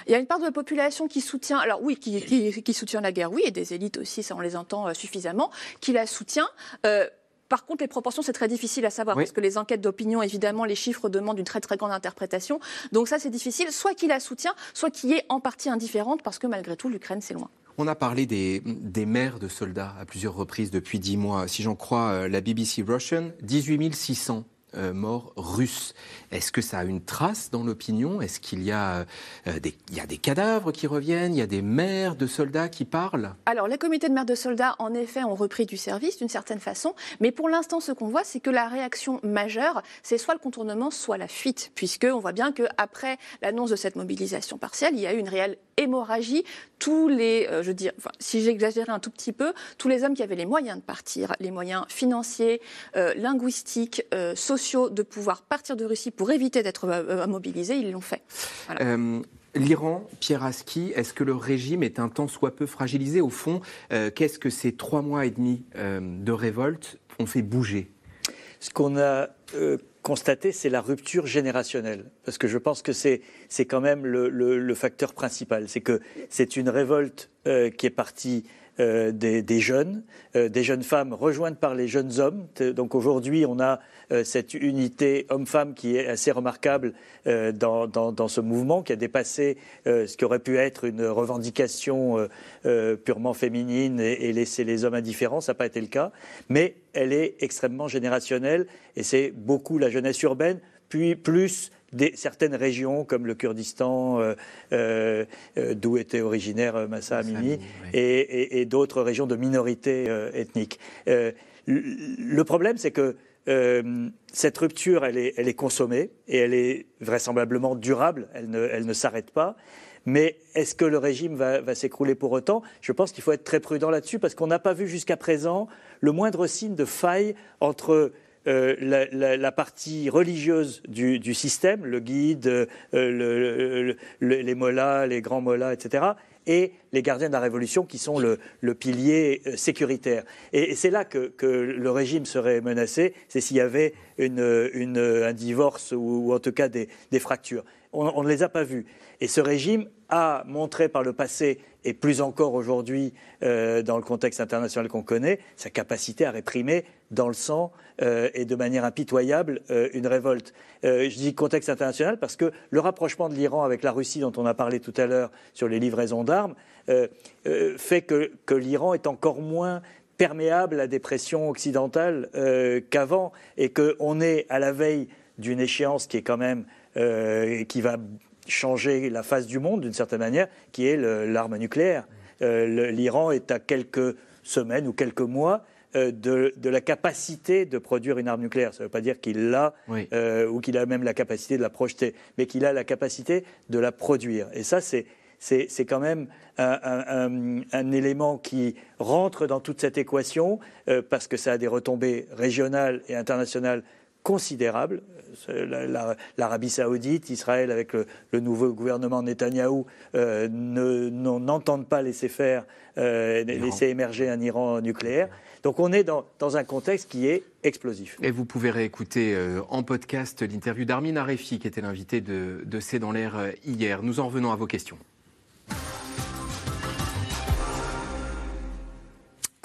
Il y a une part de la population qui soutient, alors oui, qui, qui, soutient la guerre, oui, et des élites aussi, ça on les entend euh, suffisamment, qui la soutient. Euh, par contre, les proportions, c'est très difficile à savoir parce que les enquêtes d'opinion, évidemment, les chiffres demandent une très très grande interprétation. Donc ça, c'est difficile. Soit qui la soutient, soit qui est en partie indifférente parce que malgré tout, l'Ukraine, c'est loin. On a parlé des, des mères de soldats à plusieurs reprises depuis dix mois. Si j'en crois euh, la BBC Russian, 18 600 euh, morts russes. Est-ce que ça a une trace dans l'opinion? Est-ce qu'il y, a, euh, des, y a des cadavres qui reviennent? Il y a des mères de soldats qui parlent? Alors, les comités de mères de soldats, en effet, ont repris du service d'une certaine façon. Mais pour l'instant, ce qu'on voit, c'est que la réaction majeure, c'est soit le contournement, soit la fuite. Puisqu'on voit bien qu'après l'annonce de cette mobilisation partielle, il y a eu une réelle hémorragie. Tous les, euh, je veux si j'exagérais un tout petit peu, tous les hommes qui avaient les moyens de partir, les moyens financiers, linguistiques, sociaux, de pouvoir partir de Russie pour éviter d'être euh, mobilisés, ils l'ont fait. Euh, L'Iran, Pierre Aski, est-ce que le régime est un temps soit peu fragilisé? Au fond, euh, qu'est-ce que ces trois mois et demi de révolte ont fait bouger? Ce qu'on a constaté, c'est la rupture générationnelle. Parce que je pense que c'est quand même le, le, facteur principal. C'est que c'est une révolte qui est partie euh, des, jeunes, euh, des jeunes femmes rejointes par les jeunes hommes. Donc aujourd'hui, on a euh, cette unité homme-femme qui est assez remarquable dans, dans, ce mouvement, qui a dépassé ce qui aurait pu être une revendication purement féminine et, et, laisser les hommes indifférents. Ça n'a pas été le cas. Mais elle est extrêmement générationnelle et c'est beaucoup la jeunesse urbaine, puis plus certaines régions comme le Kurdistan, euh, euh, euh, d'où était originaire Massa Amini, et, d'autres régions de minorités ethniques. le problème, c'est que cette rupture, elle est, elle est, consommée et elle est vraisemblablement durable, elle ne, elle ne s'arrête pas. Mais est-ce que le régime va, va s'écrouler pour autant? Je pense qu'il faut être très prudent là-dessus parce qu'on n'a pas vu jusqu'à présent le moindre signe de faille entre euh, la, partie religieuse du, système, le guide, euh, les mollahs, les grands mollahs, etc., et les gardiens de la révolution qui sont le, pilier euh, sécuritaire. Et, c'est là que, le régime serait menacé, c'est s'il y avait un divorce ou, en tout cas des, fractures. On, ne les a pas vus. Et ce régime a montré par le passé, et plus encore aujourd'hui dans le contexte international qu'on connaît, sa capacité à réprimer dans le sang euh, et de manière impitoyable euh, une révolte. Euh, je dis contexte international parce que le rapprochement de l'Iran avec la Russie, dont on a parlé tout à l'heure sur les livraisons d'armes, fait que, que l'Iran est encore moins perméable à des pressions occidentales qu'avant et qu'on est à la veille d'une échéance qui est quand même qui va changer la face du monde d'une certaine manière, qui est l'arme nucléaire. L'Iran est à quelques semaines ou quelques mois euh, de, la capacité de produire une arme nucléaire. Ça ne veut pas dire qu'il l'a euh, ou qu'il a même la capacité de la projeter, mais qu'il a la capacité de la produire. Et ça, c'est c'est quand même un, élément qui rentre dans toute cette équation euh, parce que ça a des retombées régionales et internationales considérables. L'Arabie saoudite, Israël avec le, nouveau gouvernement Netanyahou n'entendent pas laisser faire, laisser émerger un Iran nucléaire. Donc on est dans, un contexte qui est explosif. Et vous pouvez réécouter euh, en podcast l'interview d'Armin Arefi, qui était l'invité de, de C'est dans l'air euh, hier. Nous en revenons à vos questions.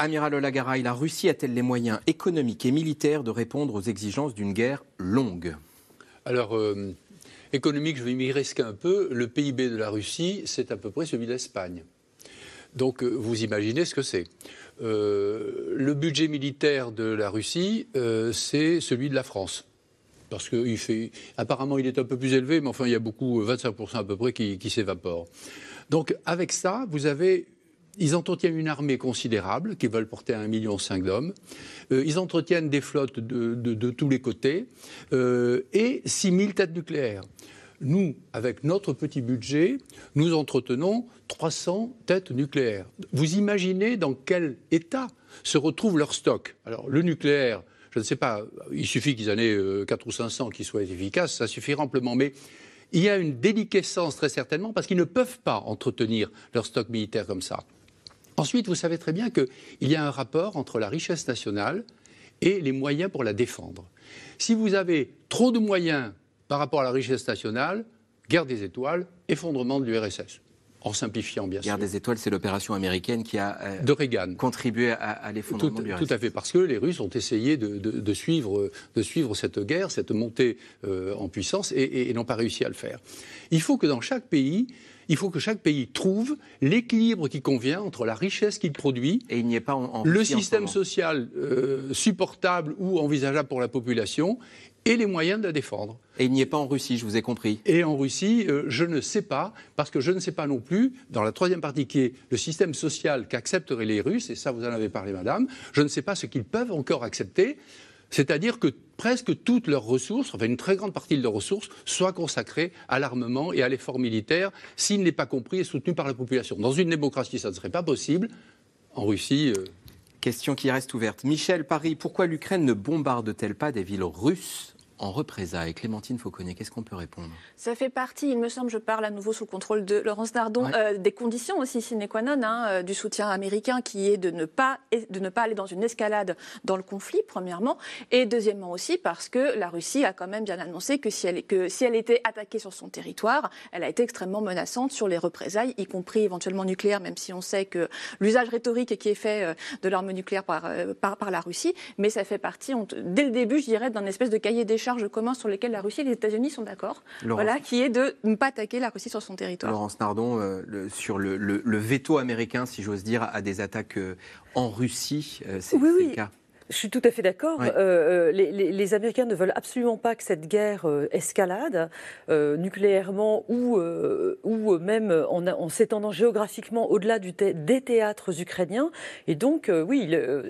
Amiral Olagaray, la Russie a-t-elle les moyens économiques et militaires de répondre aux exigences d'une guerre longue Alors, euh, économique, je vais m'y risquer un peu. Le PIB de la Russie, c'est à peu près celui de l'Espagne. Donc, vous imaginez ce que c'est. Euh, le budget militaire de la Russie, euh, c'est celui de la France. Parce qu'il fait. Apparemment, il est un peu plus élevé, mais enfin, il y a beaucoup, 25% à peu près, qui, s'évaporent. Donc, avec ça, vous avez ils entretiennent une armée considérable qui veulent porter à 1,5 million d'hommes. Euh, ils entretiennent des flottes de, tous les côtés et 6 000 têtes nucléaires. Nous, avec notre petit budget, nous entretenons 300 têtes nucléaires. Vous imaginez dans quel état se retrouve leur stock Alors, le nucléaire, je ne sais pas, il suffit qu'ils en aient 4 ou 500 qui soient efficaces, ça suffit amplement. Mais il y a une déliquescence très certainement parce qu'ils ne peuvent pas entretenir leur stock militaire comme ça. Ensuite, vous savez très bien qu'il y a un rapport entre la richesse nationale et les moyens pour la défendre. Si vous avez trop de moyens par rapport à la richesse nationale, guerre des étoiles, effondrement de l'URSS en simplifiant bien sûr. Guerre des étoiles, c'est l'opération américaine qui a euh, contribué à, l'effondrement de l'URSS. Tout à fait, parce que les Russes ont essayé de, suivre, de suivre, cette guerre, cette montée euh, en puissance, et n'ont pas réussi à le faire. Il faut que dans chaque pays, il faut que chaque pays trouve l'équilibre qui convient entre la richesse qu'il produit et il n'y pas le système social euh, supportable ou envisageable pour la population et les moyens de la défendre. Et il n'y est pas en Russie, je vous ai compris. Et en Russie, euh, je ne sais pas, parce que je ne sais pas non plus, dans la troisième partie qui est le système social qu'accepteraient les Russes, et ça vous en avez parlé madame, je ne sais pas ce qu'ils peuvent encore accepter. C'est-à-dire que presque toutes leurs ressources, enfin une très grande partie de leurs ressources, soient consacrées à l'armement et à l'effort militaire, s'il n'est pas compris et soutenu par la population. Dans une démocratie, ça ne serait pas possible. En Russie. Euh, Question qui reste ouverte. Michel, Paris, pourquoi l'Ukraine ne bombarde-t-elle pas des villes russes? En représailles. Clémentine Fauconnet, qu'est-ce qu'on peut répondre? Ça fait partie, il me semble, je parle à nouveau sous contrôle de Laurence Nardon, euh, des conditions aussi sine qua non hein, euh, du soutien américain qui est de ne, pas, de ne pas aller dans une escalade dans le conflit, premièrement, et deuxièmement aussi parce que la Russie a quand même bien annoncé que si elle, que si elle était attaquée sur son territoire, elle a été extrêmement menaçante sur les représailles, y compris éventuellement nucléaires, même si on sait que l'usage rhétorique qui est fait euh, de l'arme nucléaire par, par, par, la Russie, mais ça fait partie, dès le début, je dirais, d'un espèce de cahier des charges commun sur lesquels la Russie et les États-Unis sont d'accord, voilà, qui est de ne pas attaquer la Russie sur son territoire. Laurence Nardon, euh, sur le, veto américain, si j'ose dire, à des attaques euh, en Russie, euh, c'est le cas je suis tout à fait d'accord. Euh, euh, les, les, les, Américains ne veulent absolument pas que cette guerre euh, escalade nucléairement ou, ou même en, en s'étendant géographiquement au-delà des théâtres ukrainiens. Et donc, oui,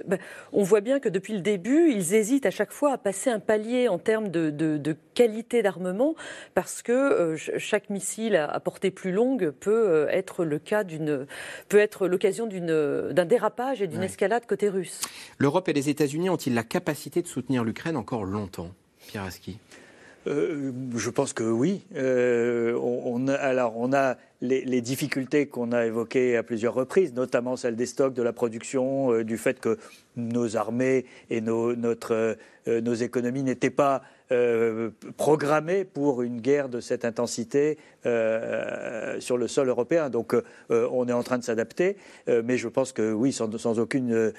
ben, on voit bien que depuis le début, ils hésitent à chaque fois à passer un palier en termes de, de, de qualité d'armement parce que chaque missile à, portée plus longue peut être le cas d'une, peut être l'occasion d'un dérapage et d'une escalade côté russe. L'Europe et les États États-Unis ont-ils la capacité de soutenir l'Ukraine encore longtemps Pierre Aski? Euh, je pense que oui. Euh, on, alors, on a les, difficultés qu'on a évoquées à plusieurs reprises, notamment celle des stocks, de la production, euh, du fait que nos armées et notre, nos économies n'étaient pas programmées pour une guerre de cette intensité sur le sol européen. Donc, on est en train de s'adapter, mais je pense que oui, sans, aucune,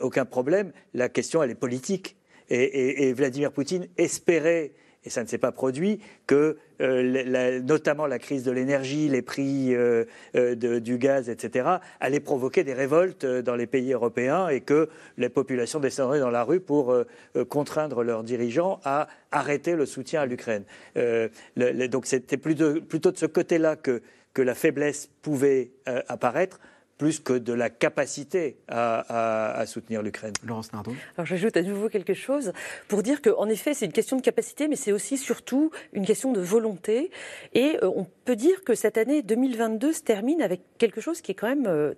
aucun problème. La question, elle est politique et, Vladimir Poutine espérait et ça ne s'est pas produit, que euh, notamment la crise de l'énergie, les prix euh, euh, du gaz, etc., allaient provoquer des révoltes dans les pays européens et que les populations descendraient dans la rue pour contraindre leurs dirigeants à arrêter le soutien à l'Ukraine. donc c'était plutôt, plutôt, de ce côté-là que, que la faiblesse pouvait apparaître plus que de la capacité à, soutenir l'Ukraine. Laurence Nardon. Alors j'ajoute à nouveau quelque chose pour dire qu'en effet c'est une question de capacité, mais c'est aussi surtout une question de volonté. Et euh, on peut dire que cette année 2022 se termine avec quelque chose qui est quand même euh,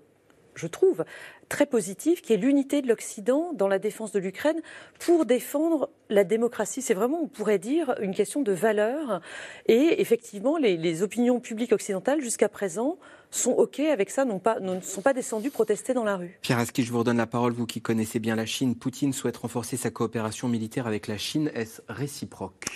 je trouve, très positif, qui est l'unité de l'Occident dans la défense de l'Ukraine pour défendre la démocratie. C'est vraiment, on pourrait dire, une question de valeur. Et effectivement, les, opinions publiques occidentales, jusqu'à présent, sont OK avec ça, pas, ne sont pas descendues protester dans la rue. Pierre Aski, je vous redonne la parole, vous qui connaissez bien la Chine. Poutine souhaite renforcer sa coopération militaire avec la Chine. Est-ce réciproque?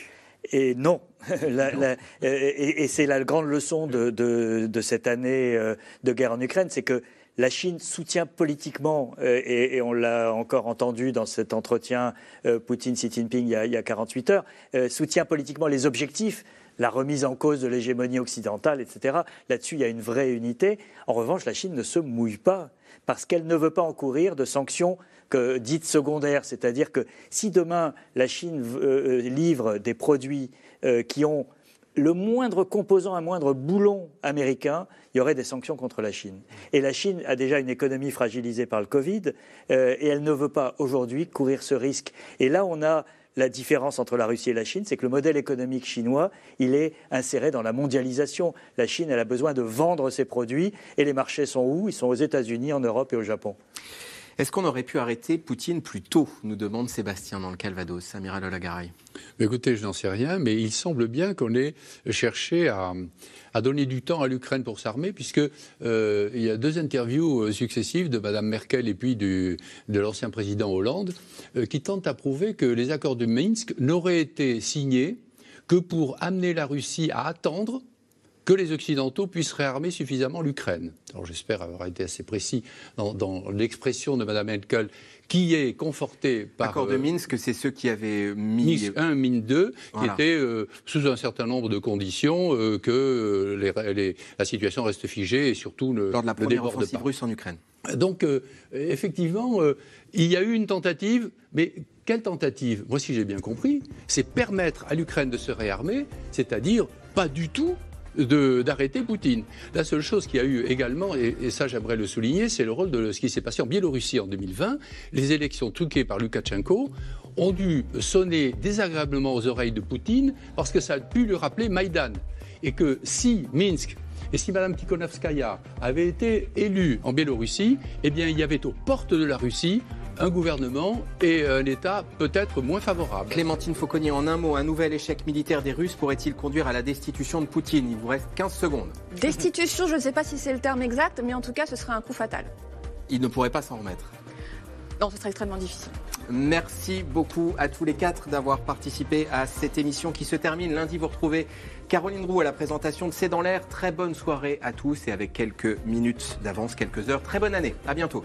Et non. et, c'est la grande leçon de, de, cette année euh, de guerre en Ukraine, c'est que la Chine soutient politiquement, euh, et, on l'a encore entendu dans cet entretien euh, Poutine-Xi Jinping il y, a, 48 heures, euh, soutient politiquement les objectifs la remise en cause de l'hégémonie occidentale, etc. Là-dessus, il y a une vraie unité. En revanche, la Chine ne se mouille pas parce qu'elle ne veut pas encourir de sanctions dites secondaires. C'est-à-dire que si demain la Chine livre des produits qui ont le moindre composant, un moindre boulon américain, il y aurait des sanctions contre la Chine. Et la Chine a déjà une économie fragilisée par le Covid, euh, et elle ne veut pas aujourd'hui courir ce risque. Et là, on a la différence entre la Russie et la Chine, c'est que le modèle économique chinois, il est inséré dans la mondialisation. La Chine, a besoin de vendre ses produits, et les marchés sont où? Ils sont aux États-Unis, en Europe et au Japon. Est-ce qu'on aurait pu arrêter Poutine plus tôt nous demande Sébastien dans le Calvados, Amiral Olagaray. Écoutez, je n'en sais rien, mais il semble bien qu'on ait cherché à, donner du temps à l'Ukraine pour s'armer, puisque euh, il y a deux interviews euh, successives de Mme Merkel et puis de l'ancien président Hollande euh, qui tentent à prouver que les accords de Minsk n'auraient été signés que pour amener la Russie à attendre que les Occidentaux puissent réarmer suffisamment l'Ukraine. Alors j'espère avoir été assez précis dans, l'expression de Mme Merkel, qui est confortée par... L'accord de euh, Minsk, c'est ceux qui avaient mis... Minsk 1, Minsk 2, qui étaient euh, sous un certain nombre de conditions, euh, que la situation reste figée et surtout le, Lors de la première offensive russe en Ukraine. Donc, effectivement, il y a eu une tentative, mais quelle tentative? Moi, si j'ai bien compris, c'est permettre à l'Ukraine de se réarmer, c'est-à-dire pas du tout d'arrêter Poutine. La seule chose qu'il y a eu également, et, ça j'aimerais le souligner, c'est le rôle de ce qui s'est passé en Biélorussie en 2020. Les élections truquées par Loukachenko ont dû sonner désagréablement aux oreilles de Poutine parce que ça a pu lui rappeler Maïdan. Et que si Minsk et si Mme Tikhonovskaya avait été élue en Biélorussie, eh bien, il y avait aux portes de la Russie un gouvernement et un État peut-être moins favorable. Clémentine Fauconnier, en un mot, un nouvel échec militaire des Russes pourrait-il conduire à la destitution de Poutine? Il vous reste 15 secondes. Destitution, je ne sais pas si c'est le terme exact, mais en tout cas, ce serait un coup fatal. Il ne pourrait pas s'en remettre. Non, ce serait extrêmement difficile. Merci beaucoup à tous les quatre d'avoir participé à cette émission qui se termine. Lundi, vous retrouvez Caroline Roux à la présentation de C'est dans l'air. Très bonne soirée à tous et avec quelques minutes d'avance, quelques heures. Très bonne année. À bientôt.